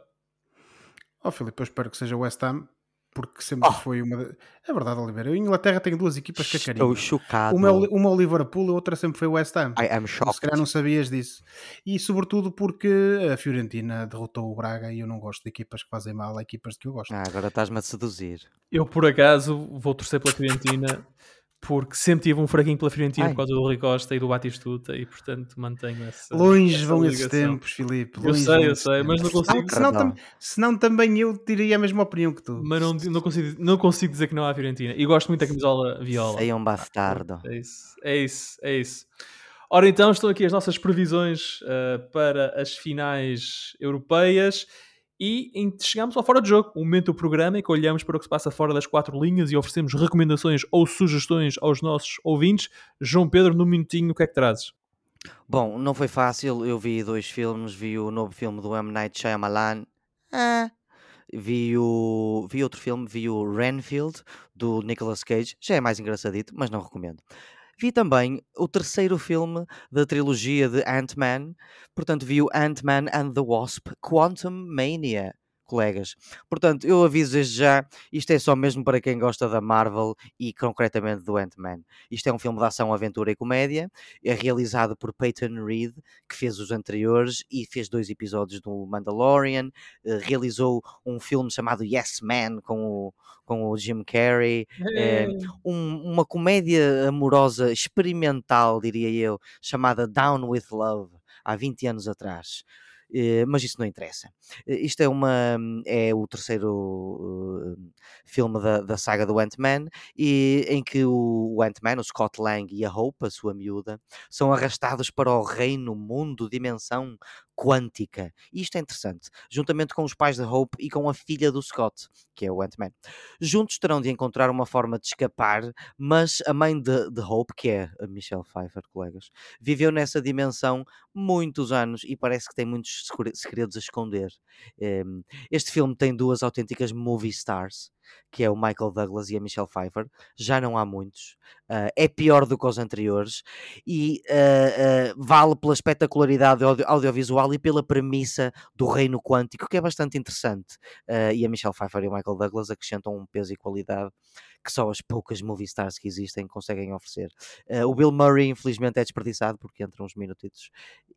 C: Oh, Filipe, eu espero que seja West Ham porque sempre oh. foi uma. É verdade, Oliveira. A Inglaterra tem duas equipas que a
B: Estou chocado.
C: Uma, é uma é o Liverpool, a outra sempre foi o West Ham.
B: I am shocked.
C: Se calhar não sabias disso. E sobretudo porque a Fiorentina derrotou o Braga e eu não gosto de equipas que fazem mal a equipas de que eu gosto.
B: Ah, agora estás-me a seduzir.
A: Eu, por acaso, vou torcer pela Fiorentina *laughs* porque sempre tive um fraquinho pela Fiorentina Ai. por causa do Rui Costa e do Batistuta e portanto mantenho essa.
C: Longe essa vão esses tempos, Filipe.
A: eu sei, eu sei, mas não consigo.
C: Senão, senão, senão, também eu teria a mesma opinião que tu.
A: Mas não, não, consigo, não consigo dizer que não há Fiorentina. E gosto muito da camisola viola.
B: É um bastardo.
A: É isso, é isso, é isso. Ora então, estão aqui as nossas previsões uh, para as finais europeias e chegamos ao fora de jogo, o momento do programa em que olhamos para o que se passa fora das quatro linhas e oferecemos recomendações ou sugestões aos nossos ouvintes. João Pedro, num minutinho, o que é que trazes?
B: Bom, não foi fácil. Eu vi dois filmes. Vi o novo filme do M. Night Shyamalan. Ah. Vi, o, vi outro filme, vi o Renfield, do Nicolas Cage. Já é mais engraçadito, mas não recomendo. Vi também o terceiro filme da trilogia de Ant-Man. Portanto, vi o Ant-Man and the Wasp Quantum Mania colegas. Portanto, eu aviso desde já, isto é só mesmo para quem gosta da Marvel e concretamente do Ant-Man. Isto é um filme de ação, aventura e comédia, é realizado por Peyton Reed, que fez os anteriores e fez dois episódios do Mandalorian, eh, realizou um filme chamado Yes Man com o, com o Jim Carrey, é, um, uma comédia amorosa experimental, diria eu, chamada Down with Love, há 20 anos atrás. Eh, mas isso não interessa. Eh, isto é, uma, é o terceiro uh, filme da, da saga do Ant-Man, em que o, o Ant-Man, o Scott Lang e a Hope, a sua miúda, são arrastados para o reino, mundo, dimensão quântica. E isto é interessante, juntamente com os pais da Hope e com a filha do Scott, que é o Ant-Man. Juntos terão de encontrar uma forma de escapar, mas a mãe de, de Hope, que é a Michelle Pfeiffer, colegas, viveu nessa dimensão muitos anos e parece que tem muitos segredos a esconder. Este filme tem duas autênticas movie stars que é o Michael Douglas e a Michelle Pfeiffer, já não há muitos, uh, é pior do que os anteriores e uh, uh, vale pela espetacularidade audio audiovisual e pela premissa do reino quântico, que é bastante interessante. e a Michelle Pfeiffer e o Michael Douglas acrescentam um peso e qualidade que só as poucas movie stars que existem conseguem oferecer. o Bill Murray, infelizmente, é desperdiçado porque entra uns minutitos.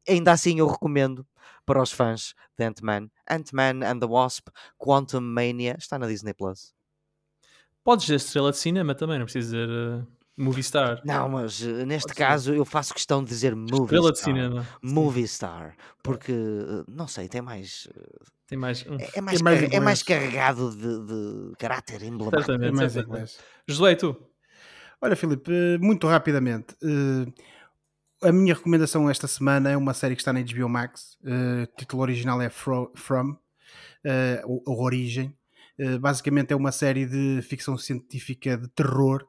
B: Ainda assim, eu recomendo para os fãs de Ant-Man. Ant-Man and the Wasp, Quantum Mania, está na Disney Plus.
A: Podes dizer estrela de cinema também, não precisa dizer uh, movie star.
B: Não, mas uh, neste Pode caso ser. eu faço questão de dizer movie estrela star. de cinema. Movie Sim. star. Porque, uh, não sei, tem mais.
A: Tem mais.
B: É, é, mais, mais é mais carregado de, de caráter emblemático. Certamente,
C: mais certamente.
A: José, e tu?
C: Olha, Filipe, muito rapidamente. a minha recomendação esta semana é uma série que está na HBO Max. o título original é From, a Origem. Eh, basicamente é uma série de ficção científica de terror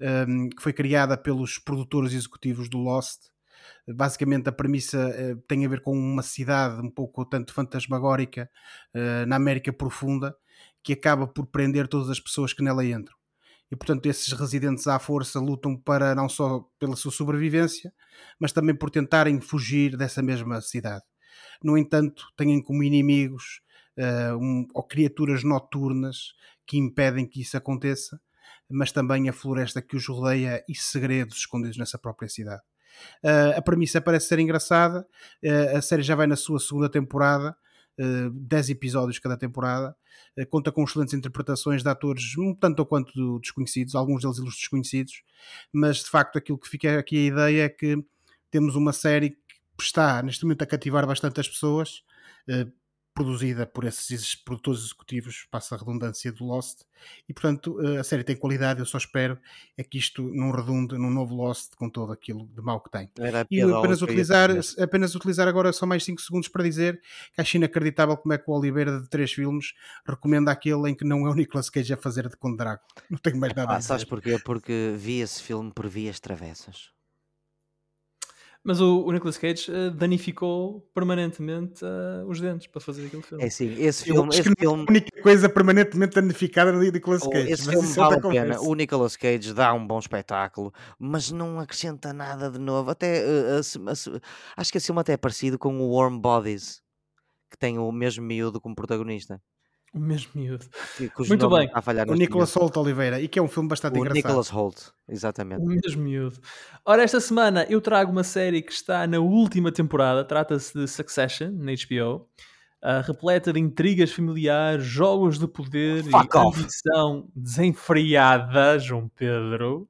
C: um, que foi criada pelos produtores executivos do Lost. Basicamente, a premissa uh, tem a ver com uma cidade um pouco tanto fantasmagórica uh, na América Profunda que acaba por prender todas as pessoas que nela entram. E, portanto, esses residentes à força lutam para não só pela sua sobrevivência, mas também por tentarem fugir dessa mesma cidade. No entanto, têm como inimigos uh, um, ou criaturas noturnas que impedem que isso aconteça, mas também a floresta que os rodeia e segredos escondidos nessa própria cidade. Uh, a premissa parece ser engraçada, uh, a série já vai na sua segunda temporada, uh, 10 episódios cada temporada, uh, conta com excelentes interpretações de atores um tanto ou quanto desconhecidos, alguns deles ilustres desconhecidos, mas de facto aquilo que fica aqui a ideia é que temos uma série que está neste momento a cativar bastante as pessoas, produzida por esses produtores executivos, passa a redundância do Lost, e portanto eh, a série tem qualidade, eu só espero é que isto não redunde num novo Lost com todo aquilo de mal que tem. e apenas utilizar, apenas utilizar agora só mais 5 segundos para dizer que acho inacreditável como é que o Oliveira de três filmes recomenda aquele em que não é o Nicolas Cage a fazer de Conde Drago. Não tenho mais nada ah, a dizer.
B: Sabes porquê? Porque vi esse filme por vias travessas.
A: Mas o, o Nicolas Cage uh, danificou permanentemente uh, os dentes para fazer aquele filme.
B: É sim, esse filme. Esse filme...
C: A única coisa permanentemente danificada no Nicolas oh, Cage.
B: Esse filme vale a pena. O Nicolas Cage dá um bom espetáculo, mas não acrescenta nada de novo. Até uh, acho que esse filme até é parecido com o Warm Bodies, que tem o mesmo miúdo como protagonista.
A: O mesmo miúdo. Muito bem.
C: O Nicholas Holt Oliveira, e que é um filme bastante o engraçado.
B: O Nicholas Holt, exatamente.
A: O mesmo miúdo. Ora, esta semana eu trago uma série que está na última temporada, trata-se de Succession, na HBO, uh, repleta de intrigas familiares, jogos de poder
B: Fuck
A: e ambição desenfreada, João Pedro.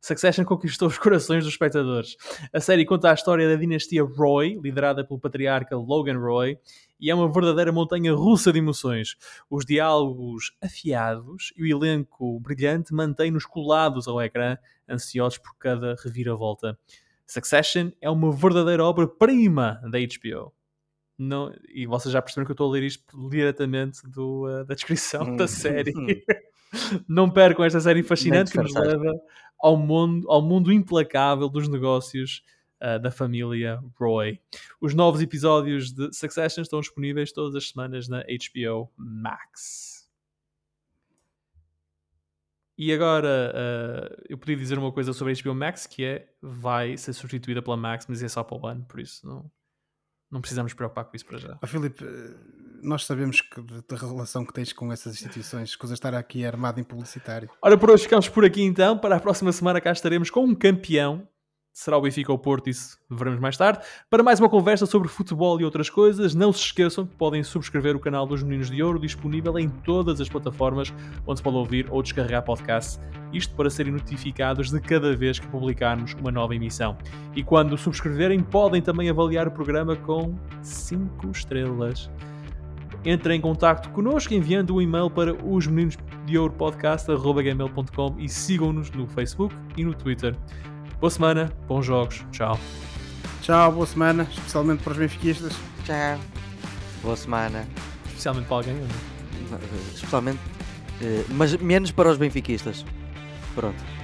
A: Succession conquistou os corações dos espectadores. A série conta a história da dinastia Roy, liderada pelo patriarca Logan Roy, e é uma verdadeira montanha russa de emoções. Os diálogos afiados e o elenco brilhante mantêm-nos colados ao ecrã, ansiosos por cada reviravolta. Succession é uma verdadeira obra-prima da HBO. Não, e vocês já perceberam que eu estou a ler isto diretamente do, uh, da descrição da hum. série. *laughs* Não percam esta série fascinante que nos leva ao mundo, ao mundo implacável dos negócios uh, da família Roy. Os novos episódios de Succession estão disponíveis todas as semanas na HBO Max. E agora, uh, eu podia dizer uma coisa sobre a HBO Max, que é, vai ser substituída pela Max, mas é só para o ano, por isso não, não precisamos preocupar com isso para já.
C: Oh, Filipe, nós sabemos que da relação que tens com essas instituições, coisa estar aqui armado em publicitário.
A: Ora, por hoje ficamos por aqui então. Para a próxima semana cá estaremos com um campeão será o Benfica ou o Porto, isso veremos mais tarde. Para mais uma conversa sobre futebol e outras coisas, não se esqueçam que podem subscrever o canal dos Meninos de Ouro, disponível em todas as plataformas onde se pode ouvir ou descarregar podcast. Isto para serem notificados de cada vez que publicarmos uma nova emissão. E quando subscreverem, podem também avaliar o programa com 5 estrelas. Entrem em contato connosco enviando um e-mail para os meninos de ouro e sigam-nos no Facebook e no Twitter. Boa semana, bons jogos, tchau.
C: Tchau, boa semana, especialmente para os benfiquistas.
B: Tchau. Boa semana.
A: Especialmente para alguém, não?
B: Especialmente, eh, mas menos para os benfiquistas. Pronto.